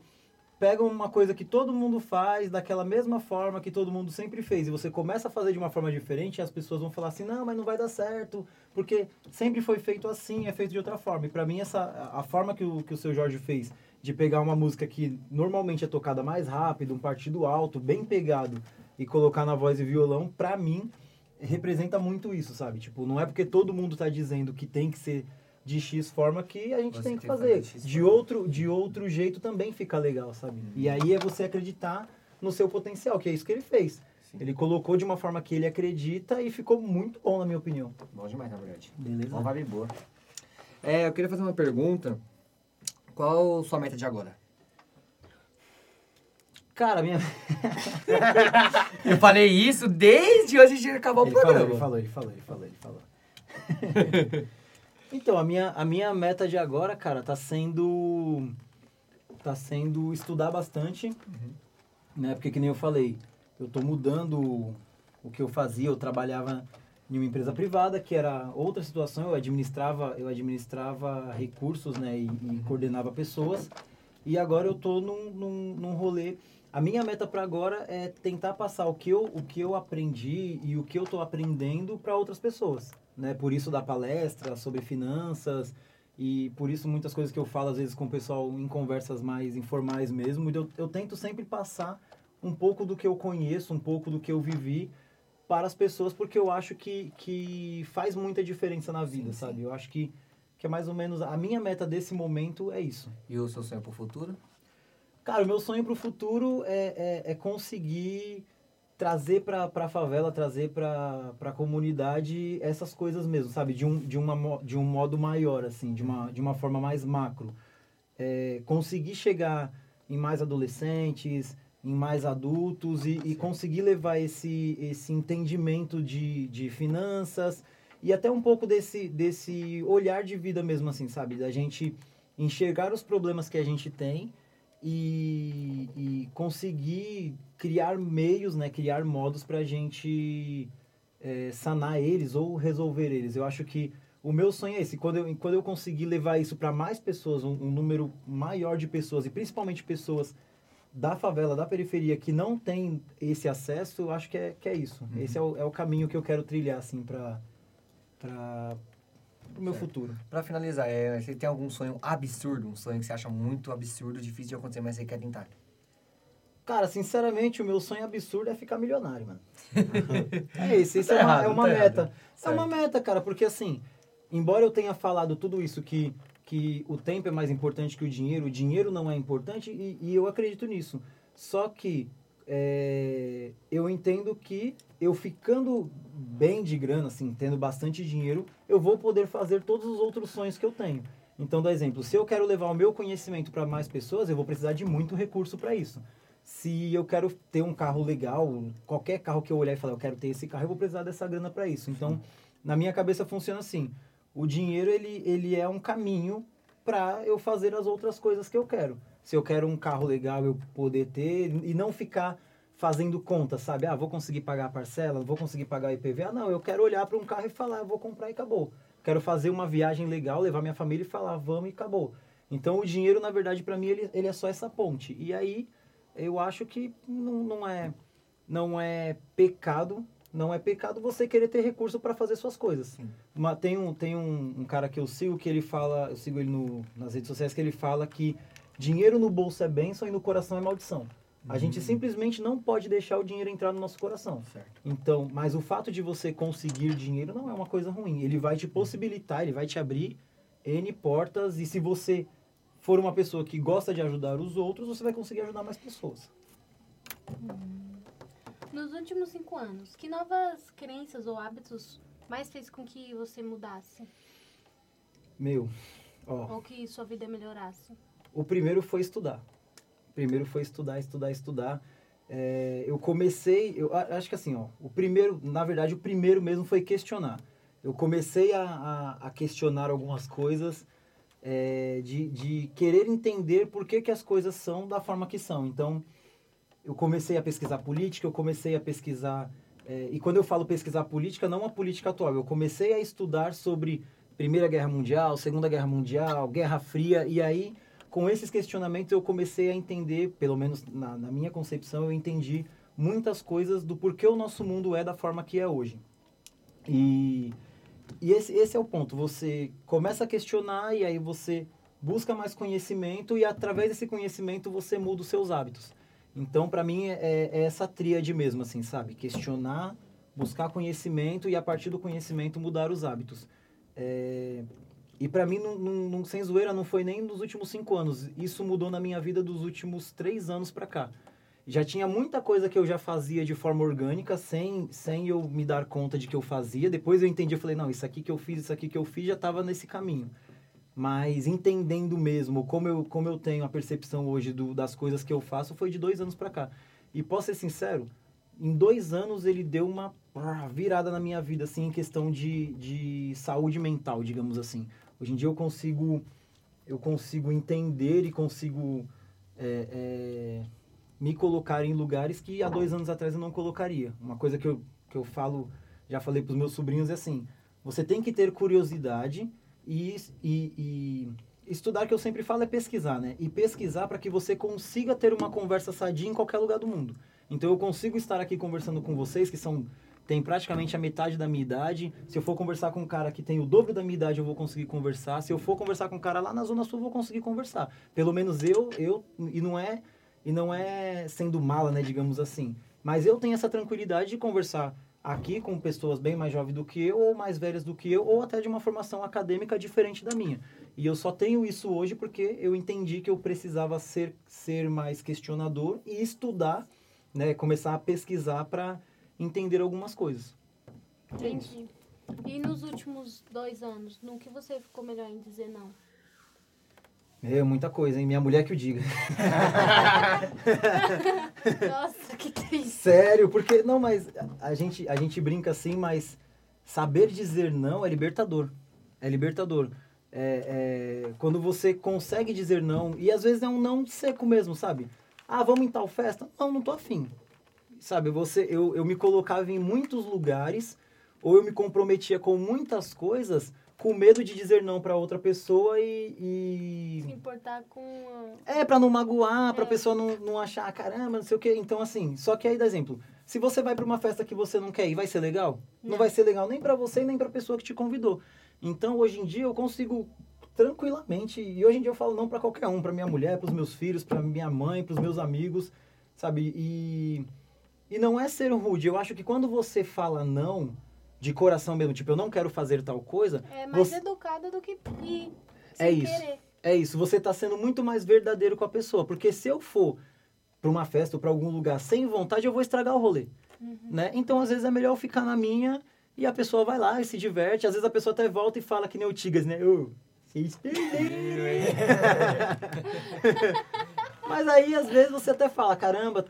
pega uma coisa que todo mundo faz daquela mesma forma que todo mundo sempre fez e você começa a fazer de uma forma diferente, as pessoas vão falar assim: "Não, mas não vai dar certo, porque sempre foi feito assim, é feito de outra forma". E para mim essa a forma que o, que o seu Jorge fez de pegar uma música que normalmente é tocada mais rápido, um partido alto, bem pegado, e colocar na voz e violão, pra mim, representa muito isso, sabe? Tipo, não é porque todo mundo tá dizendo que tem que ser de X forma que a gente Você tem que fazer. de outro, de outro jeito também fica legal, sabe? E aí é você acreditar no seu potencial, que é isso que ele fez. Ele colocou de uma forma que ele acredita e ficou muito bom, na minha opinião. Bom demais, na verdade. Beleza? Uma vibe boa. É, eu queria fazer uma pergunta. Qual sua meta de agora? Cara, minha. Eu falei isso desde hoje gente acabar o Ele falou, programa. ele falou, ele falou, ele falou, ele falou. então, a minha, a minha meta de agora, cara, tá sendo. Tá sendo estudar bastante. Né? Porque, que nem eu falei, eu tô mudando o que eu fazia. Eu trabalhava em uma empresa privada, que era outra situação. Eu administrava, eu administrava recursos, né? E, e coordenava pessoas. E agora eu tô num, num, num rolê. A minha meta para agora é tentar passar o que eu, o que eu aprendi e o que eu tô aprendendo para outras pessoas, né? Por isso da palestra sobre finanças e por isso muitas coisas que eu falo às vezes com o pessoal em conversas mais informais mesmo, eu, eu tento sempre passar um pouco do que eu conheço, um pouco do que eu vivi para as pessoas, porque eu acho que, que faz muita diferença na vida, sabe? Eu acho que, que é mais ou menos... A minha meta desse momento é isso. E o seu sonho pro futuro? Cara, o meu sonho pro futuro é, é, é conseguir trazer pra, pra favela, trazer pra, pra comunidade essas coisas mesmo, sabe? De um, de, uma, de um modo maior, assim, de uma, de uma forma mais macro. É, conseguir chegar em mais adolescentes, em mais adultos e, e conseguir levar esse, esse entendimento de, de finanças e até um pouco desse, desse olhar de vida mesmo, assim, sabe? Da gente enxergar os problemas que a gente tem e, e conseguir criar meios, né, criar modos para a gente é, sanar eles ou resolver eles. Eu acho que o meu sonho é esse. Quando eu, quando eu conseguir levar isso para mais pessoas, um, um número maior de pessoas, e principalmente pessoas da favela, da periferia, que não tem esse acesso, eu acho que é, que é isso. Esse é o, é o caminho que eu quero trilhar, assim, para o meu Certo. futuro. Pra finalizar, é, você tem algum sonho absurdo? Um sonho que você acha muito absurdo, difícil de acontecer, mas você quer tentar? Cara, sinceramente, o meu sonho absurdo é ficar milionário, mano. é isso, isso Tá é uma, errado, é uma tá meta. errado. É uma meta, cara, porque assim, embora eu tenha falado tudo isso, que, que o tempo é mais importante que o dinheiro, o dinheiro não é importante, e, e eu acredito nisso. Só que é, eu entendo que eu ficando bem de grana, assim, tendo bastante dinheiro, eu vou poder fazer todos os outros sonhos que eu tenho. Então, dá exemplo, se eu quero levar o meu conhecimento para mais pessoas, eu vou precisar de muito recurso para isso. Se eu quero ter um carro legal, qualquer carro que eu olhar e falar, eu quero ter esse carro, eu vou precisar dessa grana para isso. Então, na minha cabeça funciona assim: o dinheiro ele, ele é um caminho para eu fazer as outras coisas que eu quero. Se eu quero um carro legal, eu poder ter e não ficar fazendo conta, sabe? Ah, vou conseguir pagar a parcela, vou conseguir pagar o IPVA. Não, eu quero olhar para um carro e falar, vou comprar e acabou. Quero fazer uma viagem legal, levar minha família e falar, vamos e acabou. Então, o dinheiro, na verdade, para mim, ele, ele é só essa ponte. E aí, eu acho que não, não é não é pecado não é pecado você querer ter recurso para fazer suas coisas. Uma- tem um tem um, um cara que eu sigo que ele fala eu sigo ele no, nas redes sociais que ele fala que dinheiro no bolso é bênção e no coração é maldição. A gente simplesmente não pode deixar o dinheiro entrar no nosso coração. Certo. então mas o fato de você conseguir dinheiro não é uma coisa ruim. Ele vai te possibilitar ele vai te abrir n portas e se você for uma pessoa que gosta de ajudar os outros você vai conseguir ajudar mais pessoas Nos últimos cinco anos, que novas crenças ou hábitos mais fez com que você mudasse? Meu, ó, Ou que sua vida melhorasse? o primeiro foi estudar. Primeiro foi estudar, estudar, estudar. É, eu comecei, eu acho que assim, ó, o primeiro, na verdade, o primeiro mesmo foi questionar. Eu comecei a, a, a questionar algumas coisas, é, de, de querer entender por que, que as coisas são da forma que são. Então, eu comecei a pesquisar política, eu comecei a pesquisar. é, e quando eu falo pesquisar política, não a política atual, eu comecei a estudar sobre Primeira Guerra Mundial, Segunda Guerra Mundial, Guerra Fria, e aí, com esses questionamentos, eu comecei a entender, pelo menos na, na minha concepção, eu entendi muitas coisas do porquê o nosso mundo é da forma que é hoje. E, e esse, esse é o ponto, você começa a questionar e aí você busca mais conhecimento e através desse conhecimento você muda os seus hábitos. Então, para mim, é, é essa tríade mesmo, assim, sabe? Questionar, buscar conhecimento e a partir do conhecimento mudar os hábitos. É, e para mim, não, não, sem zoeira, não foi nem nos últimos cinco anos. Isso mudou na minha vida dos últimos três anos para cá. Já tinha muita coisa que eu já fazia de forma orgânica, sem, sem eu me dar conta de que eu fazia. Depois eu entendi, eu falei, não, isso aqui que eu fiz, isso aqui que eu fiz, já estava nesse caminho. Mas entendendo mesmo como eu, como eu tenho a percepção hoje do, das coisas que eu faço, foi de dois anos para cá. E posso ser sincero, em dois anos ele deu uma virada na minha vida, assim, em questão de, de saúde mental, digamos assim. Hoje em dia eu consigo, eu consigo entender e consigo é, é, me colocar em lugares que há dois anos atrás eu não colocaria. Uma coisa que eu, que eu falo, já falei para os meus sobrinhos é assim, você tem que ter curiosidade e, e, e estudar, que eu sempre falo, é pesquisar, né? E pesquisar para que você consiga ter uma conversa sadia em qualquer lugar do mundo. Então eu consigo estar aqui conversando com vocês, que são tem praticamente a metade da minha idade. Se eu for conversar com um cara que tem o dobro da minha idade, eu vou conseguir conversar. Se eu for conversar com um cara lá na Zona Sul, eu vou conseguir conversar. Pelo menos eu, eu e não é e não é sendo mala, né, digamos assim. Mas eu tenho essa tranquilidade de conversar aqui com pessoas bem mais jovens do que eu, ou mais velhas do que eu, ou até de uma formação acadêmica diferente da minha. E eu só tenho isso hoje porque eu entendi que eu precisava ser, ser mais questionador e estudar, né, começar a pesquisar para entender algumas coisas. Entendi. E nos últimos dois anos, no que você ficou melhor em dizer não? É, muita coisa, hein? Minha mulher que o diga. Nossa, que triste. Sério, porque. Não, mas a gente, a gente brinca assim, mas saber dizer não é libertador. É libertador. É, é, quando você consegue dizer não, e às vezes é um não seco mesmo, sabe? Ah, vamos em tal festa? Não, não tô afim sabe, você, eu, eu me colocava em muitos lugares, ou eu me comprometia com muitas coisas com medo de dizer não para outra pessoa e, e... Se importar com... É, para não magoar, é. pra pessoa não, não achar, caramba, não sei o quê. Então, assim, só que aí dá exemplo. Se você vai para uma festa que você não quer ir, vai ser legal? Não, não vai ser legal nem para você, nem pra pessoa que te convidou. Então, hoje em dia, eu consigo tranquilamente, e hoje em dia eu falo não para qualquer um, para minha mulher, para os meus filhos, para minha mãe, para os meus amigos, sabe? E e não é ser rude. Eu acho que quando você fala não, de coração mesmo, tipo, eu não quero fazer tal coisa. É mais você... educada do que ir. É isso. Querer. É isso. Você está sendo muito mais verdadeiro com a pessoa. Porque se eu for para uma festa ou para algum lugar sem vontade, eu vou estragar o rolê. Uhum. Né? Então, às vezes, é melhor eu ficar na minha e a pessoa vai lá e se diverte. Às vezes a pessoa até volta e fala que nem o Tigas, né? Vocês perderam, Mas aí, às vezes, você até fala, caramba,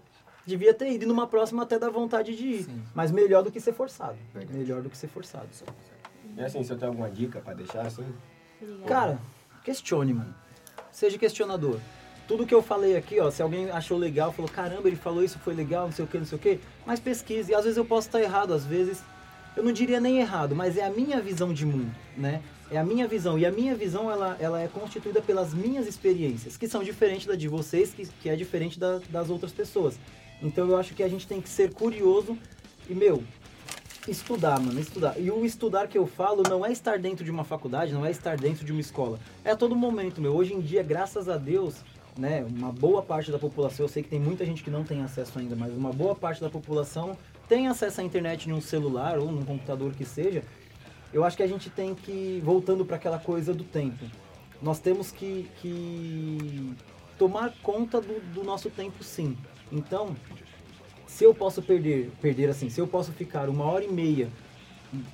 devia ter ido e numa próxima até dar vontade de ir. Sim. Mas melhor do que ser forçado. Verdade. Melhor do que ser forçado. E assim, você tem alguma dica para deixar assim? Cara, questione, mano. Seja questionador. Tudo que eu falei aqui, ó, se alguém achou legal, falou, caramba, ele falou isso, foi legal, não sei o que, não sei o que, mas pesquise. E às vezes eu posso estar errado, às vezes eu não diria nem errado, mas é a minha visão de mundo, né? É a minha visão. E a minha visão, ela, ela é constituída pelas minhas experiências, que são diferentes da de vocês, que, que é diferente da, das outras pessoas. Então eu acho que a gente tem que ser curioso e, meu, estudar, mano, estudar. E o estudar que eu falo não é estar dentro de uma faculdade, não é estar dentro de uma escola. É a todo momento, meu. Hoje em dia, graças a Deus, né, uma boa parte da população, eu sei que tem muita gente que não tem acesso ainda, mas uma boa parte da população tem acesso à internet num celular ou num computador que seja. Eu acho que a gente tem que, voltando para aquela coisa do tempo, nós temos que, que tomar conta do, do nosso tempo sim. Então, se eu posso perder, perder assim, se eu posso ficar uma hora e meia,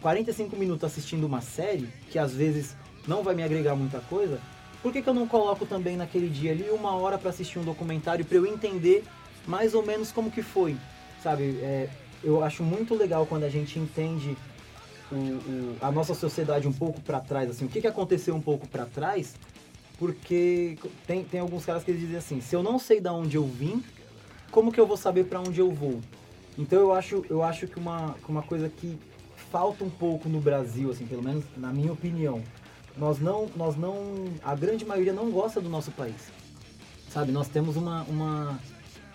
45 minutos assistindo uma série, que às vezes não vai me agregar muita coisa, por que, que eu não coloco também naquele dia ali uma hora para assistir um documentário para eu entender mais ou menos como que foi, sabe? É, eu acho muito legal quando a gente entende o, o, a nossa sociedade um pouco para trás, assim, o que, que aconteceu um pouco para trás, porque tem, tem alguns caras que dizem assim, se eu não sei de onde eu vim, como que eu vou saber para onde eu vou? Então eu acho, eu acho que uma, uma coisa que falta um pouco no Brasil, assim, pelo menos na minha opinião, nós não, nós não, a grande maioria não gosta do nosso país, sabe? Nós temos uma, uma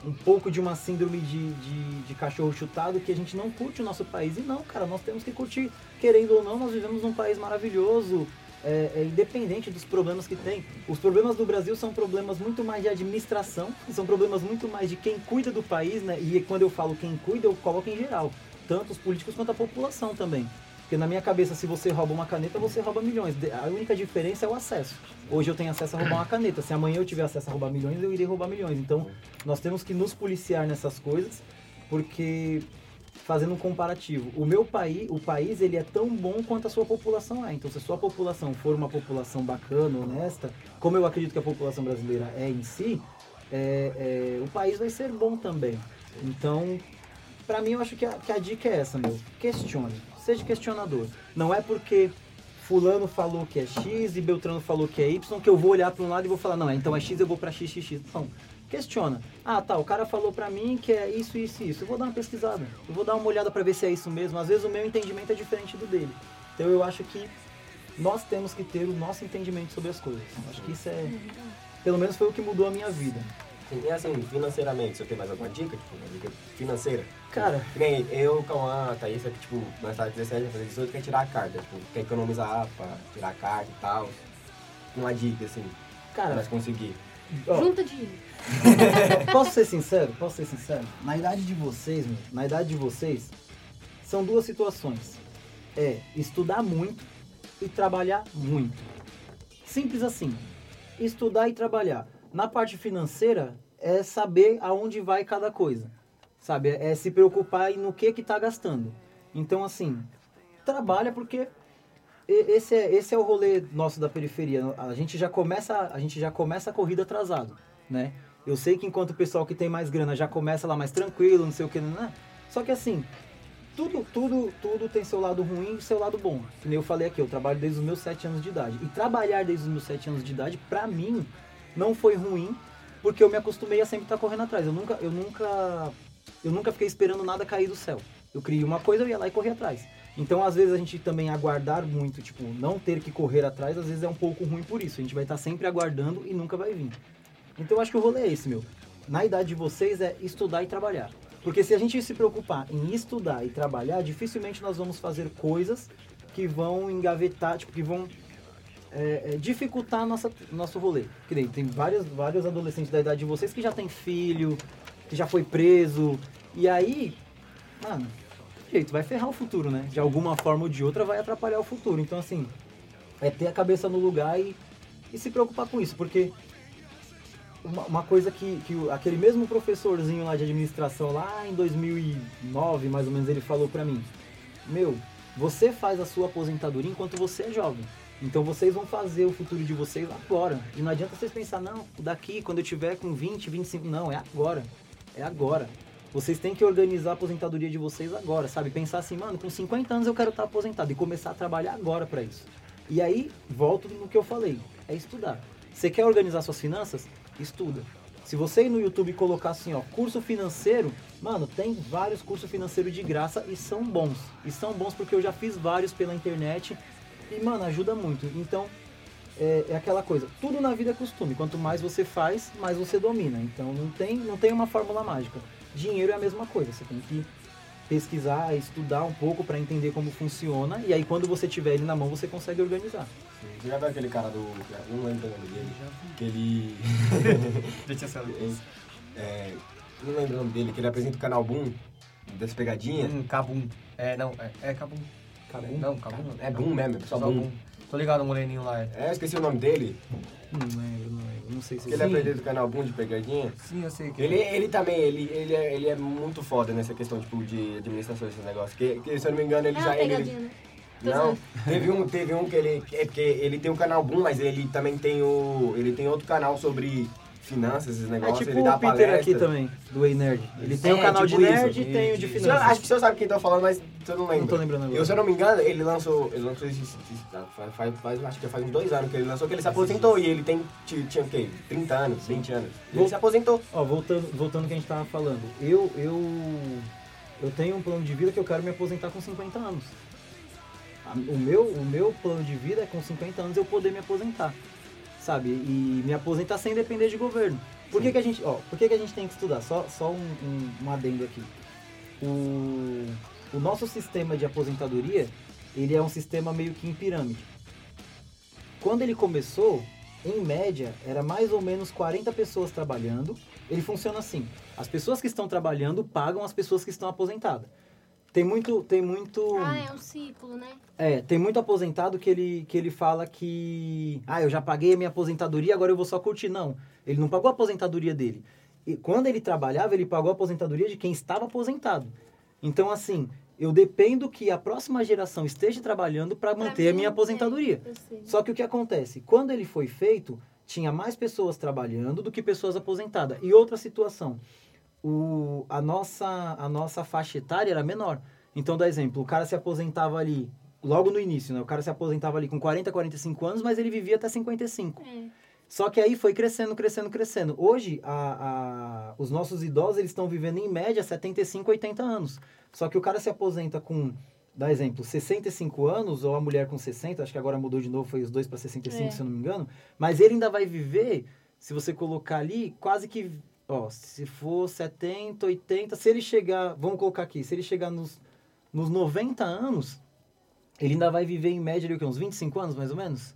um pouco de uma síndrome de, de, de, cachorro chutado que a gente não curte o nosso país. E não, cara, nós temos que curtir, querendo ou não, nós vivemos num país maravilhoso, é, é independente dos problemas que tem. Os problemas do Brasil são problemas muito mais de administração, são problemas muito mais de quem cuida do país, né? E quando eu falo quem cuida, eu coloco em geral, tanto os políticos quanto a população também. Porque na minha cabeça, se você rouba uma caneta, você rouba milhões. A única diferença é o acesso. Hoje eu tenho acesso a roubar uma caneta. Se amanhã eu tiver acesso a roubar milhões, eu irei roubar milhões. Então, nós temos que nos policiar nessas coisas, porque fazendo um comparativo, o meu país, o país ele é tão bom quanto a sua população é. Então, se a sua população for uma população bacana, honesta, como eu acredito que a população brasileira é em si, é, é, o país vai ser bom também. Então, Pra mim, eu acho que a, que a dica é essa, meu. Questione. Seja questionador. Não é porque fulano falou que é X e Beltrano falou que é Y que eu vou olhar pra um lado e vou falar, não, então é X, eu vou pra XXX. Não. Questiona. Ah, tá, o cara falou pra mim que é isso, isso e isso. Eu vou dar uma pesquisada. Eu vou dar uma olhada pra ver se é isso mesmo. Às vezes o meu entendimento é diferente do dele. Então eu acho que nós temos que ter o nosso entendimento sobre as coisas. Eu acho que isso é... Pelo menos foi o que mudou a minha vida. E assim, financeiramente, você tem mais alguma dica? Tipo, uma dica financeira? Cara, Que nem eu, Cauã, a Thaís, aqui, tipo, nós tá 17, vai fazer 18, quer tirar a carta. Tipo, quer economizar pra tirar a carta e tal. Uma dica, assim, pra cara, nós conseguir. ó, Junta dinheiro. Posso ser sincero? Posso ser sincero? Na idade de vocês, meu, na idade de vocês, são duas situações. É estudar muito e trabalhar muito. Simples assim. Estudar e trabalhar. Na parte financeira, é saber aonde vai cada coisa. Sabe? É se preocupar no que que tá gastando. Então, assim, trabalha porque esse é, esse é o rolê nosso da periferia. A gente já começa, a gente já começa a corrida atrasado, né? Eu sei que enquanto o pessoal que tem mais grana já começa lá mais tranquilo, não sei o que, né? Só que assim, tudo, tudo, tudo tem seu lado ruim e seu lado bom. Nem eu falei aqui, eu trabalho desde os meus 7 anos de idade. E trabalhar desde os meus 7 anos de idade, pra mim, não foi ruim, porque eu me acostumei a sempre estar correndo atrás. Eu nunca, eu nunca, eu nunca fiquei esperando nada cair do céu. Eu criei uma coisa, eu ia lá e corria atrás. Então, às vezes, a gente também aguardar muito, tipo, não ter que correr atrás, às vezes é um pouco ruim por isso. A gente vai estar sempre aguardando e nunca vai vir. Então, eu acho que o rolê é esse, meu. Na idade de vocês é estudar e trabalhar. Porque se a gente se preocupar em estudar e trabalhar, dificilmente nós vamos fazer coisas que vão engavetar, tipo, que vão é, é, dificultar nossa, nosso rolê. Que nem, tem vários, vários adolescentes da idade de vocês que já tem filho, que já foi preso. E aí, mano, jeito, vai ferrar o futuro, né? De alguma forma ou de outra vai atrapalhar o futuro. Então, assim, é ter a cabeça no lugar e, e se preocupar com isso. Porque uma, uma coisa que, que aquele mesmo professorzinho lá de administração, lá em 2009, mais ou menos, ele falou pra mim: Meu, você faz a sua aposentadoria enquanto você é jovem. Então vocês vão fazer o futuro de vocês agora. E não adianta vocês pensar, não, daqui, quando eu tiver com 20, 25. Não, é agora. É agora. Vocês têm que organizar a aposentadoria de vocês agora, sabe? Pensar assim, mano, com 50 anos eu quero estar aposentado e começar a trabalhar agora pra isso. E aí, volto no que eu falei, é estudar. Você quer organizar suas finanças? Estuda. Se você ir no YouTube e colocar assim, ó, curso financeiro, mano, tem vários cursos financeiros de graça e são bons. E são bons porque eu já fiz vários pela internet e, mano, ajuda muito. Então, é, é aquela coisa, tudo na vida é costume. Quanto mais você faz, mais você domina. Então não tem, não tem uma fórmula mágica. Dinheiro é a mesma coisa, você tem que pesquisar, estudar um pouco para entender como funciona e aí quando você tiver ele na mão você consegue organizar. Você já viu aquele cara do. eu Não lembro o nome dele. Que ele. Deixa eu saber. é, não lembro o nome dele, que ele apresenta o canal Boom das pegadinhas. Hum, Cabum. É, não, é, é Cabum. Cabum? Não, Cabum não. É Boom mesmo, é só Boom. Tô ligado, o moreninho lá. É. É, eu esqueci o nome dele. Não lembro, não lembro. Não sei se Que ele apresenta o canal Boom de pegadinha. Sim, eu sei que Ele, ele também, ele, ele, é, ele é muito foda nessa questão, tipo, de administração desse negócio. Que, que, se eu não me engano, ele É já... uma Ele, né? Não, teve um, teve um que ele... É porque ele tem o canal Boom, mas ele também tem o... Ele tem outro canal sobre finanças, esses É negócios. tipo ele dá o Peter palestra. aqui também, do Ei Nerd. Ele tem É, o canal tipo de nerd isso. e tem o de finanças. acho que senhor sabe quem tá falando, mas você não lembra. Não tô lembrando agora. Eu, se eu não me engano, ele lançou, ele lançou esse, esse- faz, faz, faz- acho que faz uns dois anos que ele lançou, que ele se aposentou e ele tem, ti- tinha o quê? 30 anos, 20 anos. E Ele se aposentou. Ó, voltando, voltando ao que a gente tava falando. Eu, eu, eu tenho um plano de vida que eu quero me aposentar com 50 anos. O meu, o meu plano de vida é com 50 anos eu poder me aposentar. Sabe? E me aposentar sem depender de governo. Por que, que a gente, ó, por que, que a gente tem que estudar? Só, só um, um, um adendo aqui. O, o nosso sistema de aposentadoria, ele é um sistema meio que em pirâmide. Quando ele começou, em média, era mais ou menos 40 pessoas trabalhando. Ele funciona assim: as pessoas que estão trabalhando pagam as pessoas que estão aposentadas. Tem muito, tem muito. Ah, é um ciclo, né? É, tem muito aposentado que ele, que ele fala que. Ah, eu já paguei a minha aposentadoria, agora eu vou só curtir. Não. Ele não pagou a aposentadoria dele. E quando ele trabalhava, ele pagou a aposentadoria de quem estava aposentado. Então, assim, eu dependo que a próxima geração esteja trabalhando para manter a mim, minha é, aposentadoria. sei. Só que o que acontece? Quando ele foi feito, tinha mais pessoas trabalhando do que pessoas aposentadas. E outra situação, o, a, nossa, a nossa faixa etária era menor. Então, dá exemplo, o cara se aposentava ali, logo no início, né? O cara se aposentava ali com 40, 45 anos, mas ele vivia até 55. É. Só que aí foi crescendo, crescendo, crescendo. Hoje, a, a- os nossos idosos, eles estão vivendo em média 75, 80 anos. Só que o cara se aposenta com, dá exemplo, 65 anos, ou a mulher com 60, acho que agora mudou de novo, foi os dois para 65, É. se eu não me engano. Mas ele ainda vai viver, se você colocar ali, quase que, ó, se for 70, 80, se ele chegar, vamos colocar aqui, se ele chegar nos, nos 90 anos, ele ainda vai viver em média ali, o quê? Uns 25 anos, mais ou menos?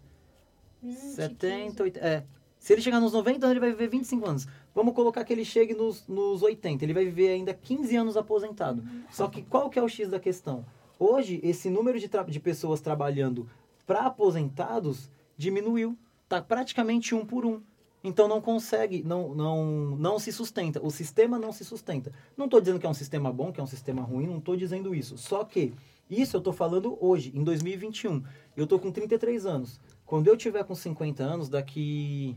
Hum, 70, 80, é. Se ele chegar nos 90 anos, ele vai viver 25 anos. Vamos colocar que ele chegue nos, nos 80. Ele vai viver ainda 15 anos aposentado. Só que qual que é o X da questão? Hoje, esse número de, de pessoas trabalhando para aposentados diminuiu. Tá praticamente um por um. Então não consegue, não, não, não se sustenta. O sistema não se sustenta. Não estou dizendo que é um sistema bom, que é um sistema ruim, não estou dizendo isso. Só que isso eu estou falando hoje, em 2021. Eu estou com 33 anos. Quando eu tiver com 50 anos, daqui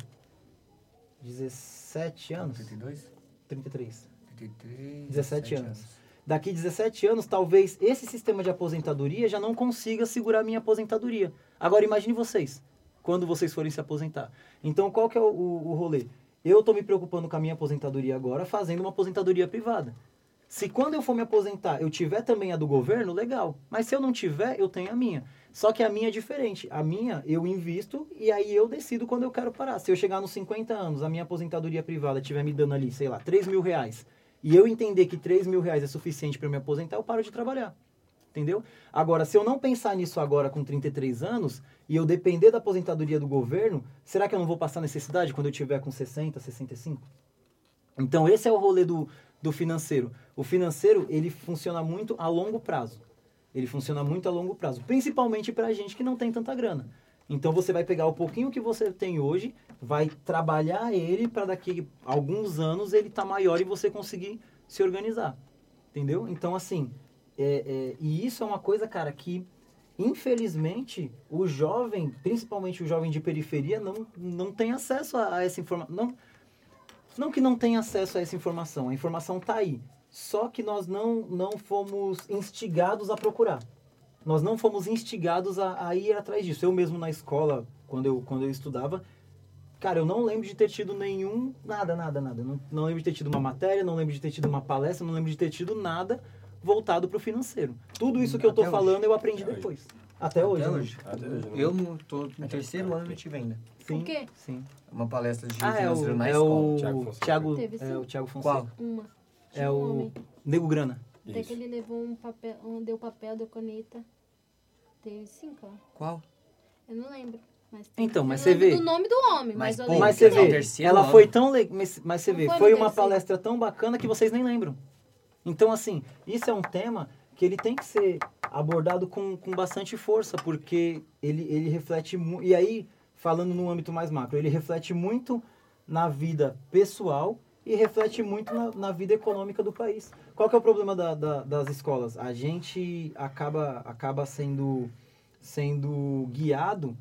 17 anos, 32? 33. 33. 17 anos. Daqui 17 anos, talvez esse sistema de aposentadoria já não consiga segurar a minha aposentadoria. Agora imagine vocês, quando vocês forem se aposentar. Então qual que é o, o, o rolê? Eu estou me preocupando com a minha aposentadoria agora, fazendo uma aposentadoria privada. Se quando eu for me aposentar eu tiver também a do governo, legal. Mas se eu não tiver, eu tenho a minha. Só que a minha é diferente. A minha eu invisto e aí eu decido quando eu quero parar. Se eu chegar nos 50 anos, a minha aposentadoria privada estiver me dando ali, sei lá, 3 mil reais, e eu entender que 3 mil reais é suficiente para me aposentar, eu paro de trabalhar. Entendeu? Agora, se eu não pensar nisso agora com 33 anos e eu depender da aposentadoria do governo, será que eu não vou passar necessidade quando eu tiver com 60, 65? Então, esse é o rolê do, do financeiro. O financeiro, ele funciona muito a longo prazo. Ele funciona muito a longo prazo, principalmente para gente que não tem tanta grana. Então, você vai pegar o pouquinho que você tem hoje, vai trabalhar ele para daqui a alguns anos ele tá maior e você conseguir se organizar. Entendeu? Então, assim, é, é, e isso é uma coisa, cara, que infelizmente o jovem, principalmente o jovem de periferia, não, não tem acesso a, a essa informação. Não, não que não tenha acesso a essa informação, a informação está aí. Só que nós não, não fomos instigados a procurar. Nós não fomos instigados a, a ir atrás disso. Eu mesmo na escola, quando eu, quando eu estudava, cara, eu não lembro de ter tido nenhum. Nada, nada, nada. Não, não lembro de ter tido uma matéria, não lembro de ter tido uma palestra, não lembro de ter tido nada voltado para o financeiro. Tudo isso que eu tô Até hoje. falando eu aprendi Até depois. Até hoje. Até né? hoje. Até hoje, né? Eu não tô no terceiro ano e não tive ainda. Sim, O quê? Sim. Uma palestra de Ah, é financeiro o, na é escola. o Thiago Fonseca. Thiago, Teve é o Thiago Fonseca. Qual? Uma. É um o homem. Nego Grana. Até que ele levou um papel, um, deu papel, deu caneta. Teve cinco, ó. Qual? Eu não lembro. Mas tem- Então, eu mas você vê. do nome do homem, mas, Mas, eu pô, lembro Mas você é o vê, terceiro ela ano. foi tão legal, mas, mas você Não vê, foi foi uma terceiro. palestra tão bacana que vocês nem lembram. Então, assim, isso é um tema que ele tem que ser abordado com, com bastante força, porque ele, ele reflete. E aí, falando no âmbito mais macro, ele reflete muito na vida pessoal e reflete muito na, na vida econômica do país. Qual que é o problema da- da- das escolas? A gente acaba, acaba sendo, sendo guiado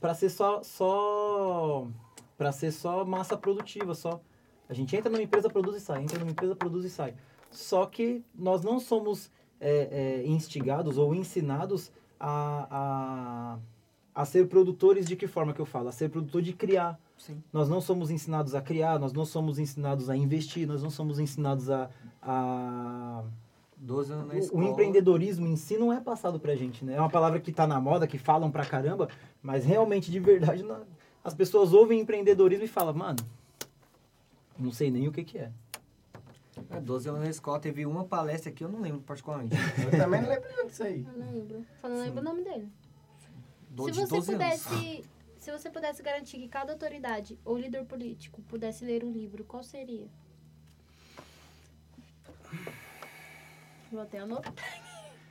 para ser só, só para ser só massa produtiva, só a gente entra numa empresa, produz e sai, entra numa empresa, produz e sai. Só que nós não somos é, é, instigados ou ensinados a, a, a ser produtores de que forma que eu falo? A ser produtor de criar. Sim. Nós não somos ensinados a criar, nós não somos ensinados a investir, nós não somos ensinados a... a 12 anos na o, o empreendedorismo em si não é passado pra gente, né? É uma palavra que tá na moda, que falam pra caramba, mas realmente, de verdade, não- as pessoas ouvem empreendedorismo e falam, mano, não sei nem o que que é. É, 12 anos na escola, teve uma palestra que eu não lembro particularmente. Eu também não lembro disso aí. Eu não lembro. Só não lembro o nome dele. Do, Se você 12 anos. pudesse Se você pudesse garantir que cada autoridade ou líder político pudesse ler um livro, qual seria? Vou até anotar.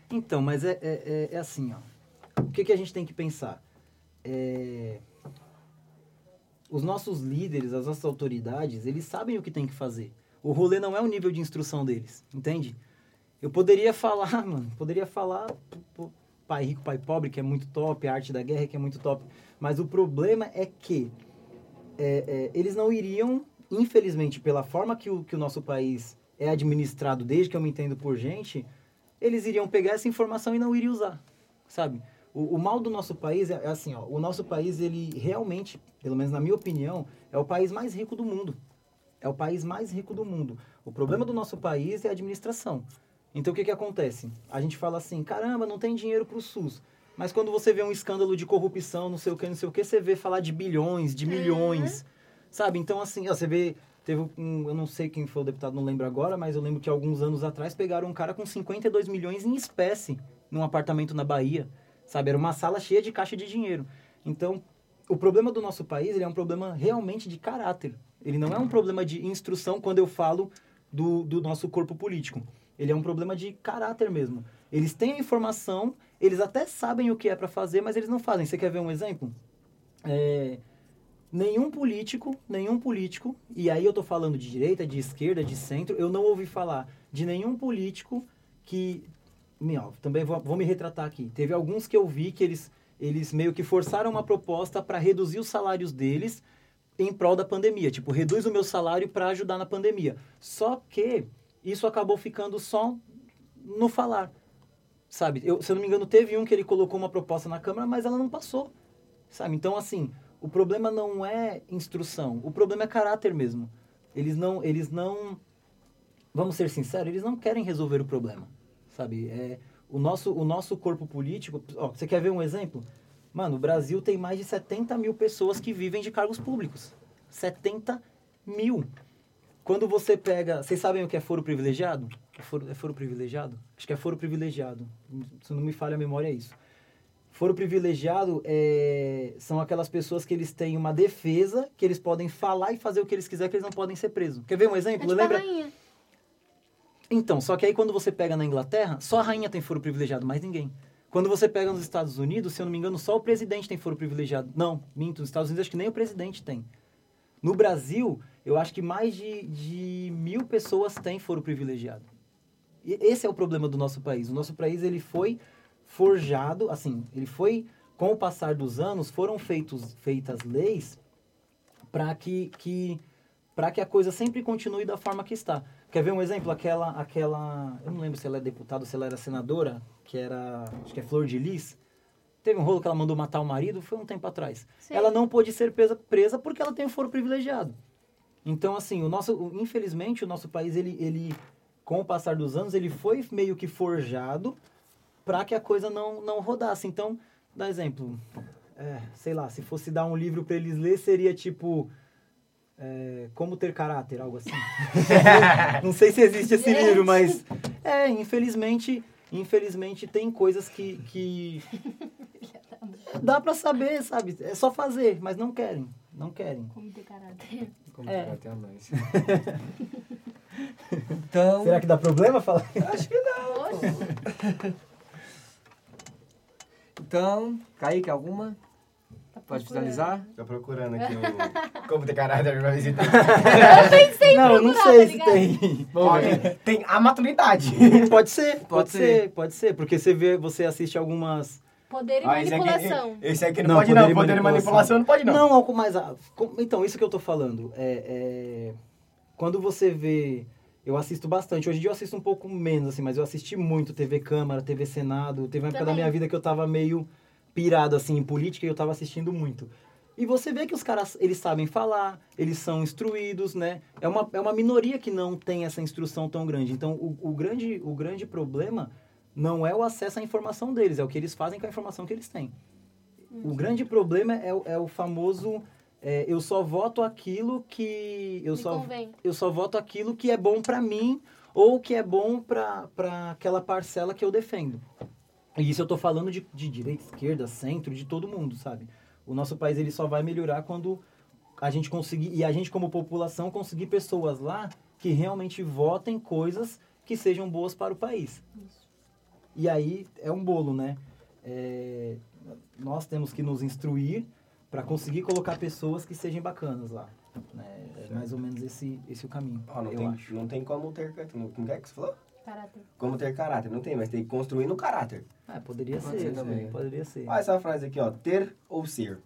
Então, mas é, é, é- é assim, ó. O que, que a gente tem que pensar? É, Os nossos líderes, as nossas autoridades, eles sabem o que tem que fazer. O rolê não é o nível de instrução deles, entende? Eu poderia falar, mano, poderia falar pai rico, pai pobre, que é muito top, a arte da guerra, que é muito top. Mas o problema é que é, é, eles não iriam, infelizmente, pela forma que o, que o nosso país é administrado, desde que eu me entendo por gente, eles iriam pegar essa informação e não iriam usar, sabe? O, o mal do nosso país é, é assim, ó, o nosso país, ele realmente, pelo menos na minha opinião, é o país mais rico do mundo. É o país mais rico do mundo. O problema do nosso país é a administração. Então, o que que acontece? A gente fala assim, caramba, não tem dinheiro pro SUS. Mas quando você vê um escândalo de corrupção, não sei o que, não sei o que, você vê falar de bilhões, de milhões, sabe? Então, assim, ó, você vê, teve um, eu não sei quem foi o deputado, não lembro agora, mas eu lembro que alguns anos atrás pegaram um cara com 52 milhões em espécie num apartamento na Bahia, sabe? Era uma sala cheia de caixa de dinheiro. Então, o problema do nosso país, é um problema realmente de caráter. Ele não é um problema de instrução quando eu falo do, do nosso corpo político. Ele é um problema de caráter mesmo. Eles têm a informação, eles até sabem o que é para fazer, mas eles não fazem. Você quer ver um exemplo? É, nenhum político, nenhum político, e aí eu tô falando de direita, de esquerda, de centro, eu não ouvi falar de nenhum político que. Meu, também vou, vou me retratar aqui. Teve alguns que eu vi que eles, eles meio que forçaram uma proposta para reduzir os salários deles em prol da pandemia. Tipo, reduz o meu salário para ajudar na pandemia. Só que isso acabou ficando só no falar. Sabe? Eu, se eu não me engano, teve um que ele colocou uma proposta na Câmara, mas ela não passou. Sabe? Então, assim, o problema não é instrução, o problema é caráter mesmo. Eles não, eles não, vamos ser sinceros, eles não querem resolver o problema, sabe? É, o, nosso, o nosso corpo político, ó, você quer ver um exemplo? Mano, o Brasil tem mais de 70 mil pessoas que vivem de cargos públicos. 70 mil. Quando você pega. Vocês sabem o que é foro privilegiado? É foro, é foro privilegiado? Acho que é foro privilegiado. Se não me falha a memória, é isso. Foro privilegiado é, são aquelas pessoas que eles têm uma defesa, que eles podem falar e fazer o que eles quiserem, que eles não podem ser presos. Quer ver um É exemplo? tipo a Lembra? rainha. Então, só que aí quando você pega na Inglaterra, só a rainha tem foro privilegiado, mais ninguém. Quando você pega nos Estados Unidos, se eu não me engano, só o presidente tem foro privilegiado. Não, minto, nos Estados Unidos acho que nem o presidente tem. No Brasil, eu acho que mais de, de mil pessoas têm foro privilegiado. E esse é o problema do nosso país. O nosso país, ele foi forjado, assim, ele foi, com o passar dos anos, foram feitos, feitas leis para que, que, pra que a coisa sempre continue da forma que está. Quer ver um exemplo? Aquela, aquela, eu não lembro se ela é deputada ou se ela era senadora, que era, acho que é Flor de Lis. Teve um rolo que ela mandou matar o marido, foi um tempo atrás. Sim. Ela não pôde ser presa, presa porque ela tem o foro privilegiado. Então, assim, o nosso, infelizmente, o nosso país, ele, ele, com o passar dos anos, ele foi meio que forjado para que a coisa não, não rodasse. Então, dá exemplo. É, sei lá, se fosse dar um livro para eles ler, seria tipo. É, como ter caráter, algo assim. não sei se existe esse livro, mas. É, infelizmente. Infelizmente tem coisas que. que dá para saber, sabe? É só fazer, mas não querem. Não querem. Como ter caráter. Como É. é. até a mais. então, Será que dá problema falar? acho que não. Então, Kaique, alguma? Tá Pode finalizar? Tô procurando aqui o... Como ter caráter pra tem. Eu pensei em não, eu não procurar, sei tá se tem. Olha, tem a maturidade. Pode ser, pode, Pode ser. ser. pode ser. Porque você vê, você assiste algumas. Poder e Ah, esse aqui, manipulação. esse aqui não, Não, pode poder não. e Poder e manipulação. não pode não. Não, algo mais. ah, com- Então, isso que eu tô falando. É, é, quando você vê. Eu assisto bastante. Hoje em dia eu assisto um pouco menos, assim, mas eu assisti muito TV Câmara, TV Senado. Teve uma época da Também. minha vida que eu tava meio pirado, assim, em política e eu tava assistindo muito. E você vê que os caras, eles sabem falar, eles são instruídos, né? É uma, é uma minoria que não tem essa instrução tão grande. Então, o, o grande, o grande problema não é o acesso à informação deles, é o que eles fazem com a informação que eles têm. O grande problema é, o- é o famoso é, eu só voto aquilo que eu Me só convém. eu só voto aquilo que é bom pra mim ou que é bom pra aquela parcela que eu defendo. E isso eu tô falando de, de direita, esquerda, centro, de todo mundo, sabe? O nosso país ele só vai melhorar quando a gente conseguir, e a gente como população conseguir pessoas lá que realmente votem coisas que sejam boas para o país. E aí é um bolo, né? É, nós temos que nos instruir para conseguir colocar pessoas que sejam bacanas lá. né? É mais ou menos esse, esse o caminho, Ó, não, eu tem, acho. não tem como ter... Como é que você falou? Caráter. Como ter caráter. Não tem, mas tem que construir no caráter. Ah, poderia Pode ser, ser também. Poderia ser. Olha essa frase aqui, ó. Ter ou ser?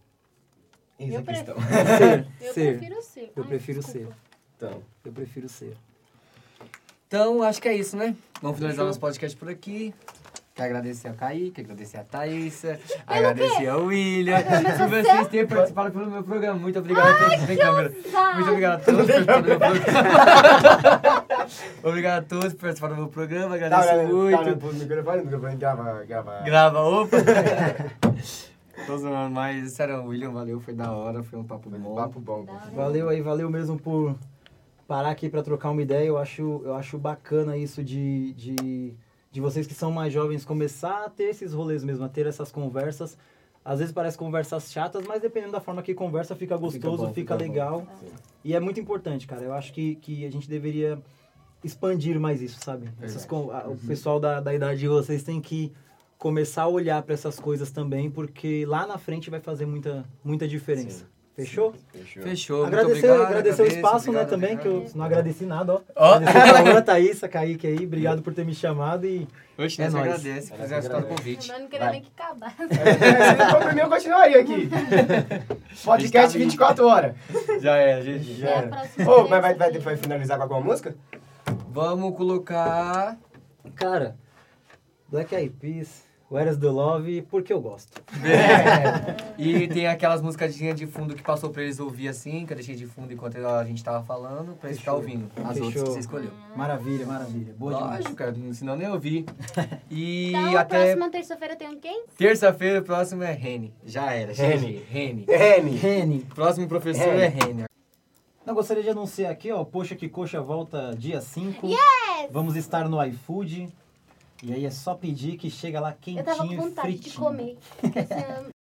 Eis Eu a questão. Ser, Eu ser. prefiro ser. Eu Ai, prefiro desculpa. Então, Eu prefiro ser. Então, acho que é isso, né? Vamos finalizar nosso podcast por aqui. Quero agradecer a Kaique, agradecer a Thaísa, agradecer ao William. Por vocês terem participado pelo meu programa. Muito obrigado por ter câmera. Sabe? Muito obrigado a todos do meu programa. obrigado a todos por participar do meu programa. tá Agradeço olhando, muito. tá pro microfone, microfone grava, grava. Grava, opa! Tô zoando, mas sério, William, valeu, foi da hora, foi um papo bom. Papo bom. Valeu aí, valeu mesmo por parar aqui para trocar uma ideia. Eu acho, eu acho bacana isso de, de, de vocês que são mais jovens começar a ter esses rolês mesmo, a ter essas conversas. Às vezes parece conversas chatas, mas dependendo da forma que conversa, fica gostoso, bom, fica, fica bom. legal. E é muito importante, cara. Eu acho que, que a gente deveria expandir mais isso, sabe? Essas O pessoal da, da idade de vocês tem que começar a olhar para essas coisas também, porque lá na frente vai fazer muita, muita diferença. Fechou? Fechou. Fechou, muito Agradecer, obrigado. agradecer o espaço, né, obrigado, também, que eu não agradeci nada, ó. Ó. Agradecer a Luan, Thaís, a Kaique aí, obrigado por ter me chamado e Oxe, É nóis. agradece por fazer aceitar o convite. Eu não queria Vai. nem que acabasse. É, se for por mim, eu continuaria aqui. Podcast 24 horas. Já é, gente. Já É Ô, mas vai, vai, vai finalizar com alguma música? Vamos colocar. Cara, Black Eyed Peas, Where's the Love, porque eu gosto. E tem aquelas musicadinhas de fundo que passou pra eles ouvir assim, que eu deixei de fundo enquanto a gente tava falando, pra eles ficar ouvindo. As Fechou. outras que você escolheu. Maravilha, maravilha. Boa demais. Lógico, cara, senão nem ouvi. E Então, a até próxima terça-feira tem um quem? terça-feira, o próximo é Rene. Já era, Rene. Rene. Rene. Reni. Próximo professor é Rene. Não, gostaria de anunciar aqui, ó, Poxa que Coxa volta dia 5. Yes! Vamos estar no iFood. E aí é só pedir que chega lá Eu tava com quentinho vontade de fritinho. comer.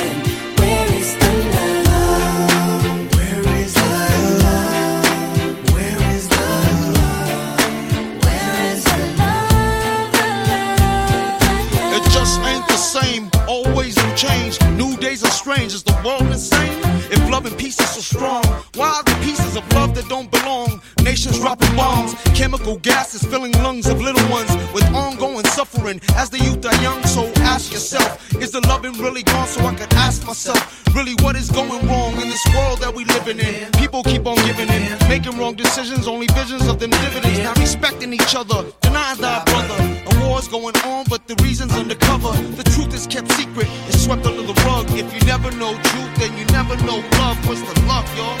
Suffering as the youth are young. So ask yourself, is the loving really gone? So I could ask myself, really, what is going wrong in this world that we living in? People keep on giving in, making wrong decisions, only visions of them dividends. Not respecting each other, denying thy brother. A war's going on, but the reason's undercover. The truth is kept secret, it's swept under the rug. If you never know truth, then you never know love. What's the love, y'all?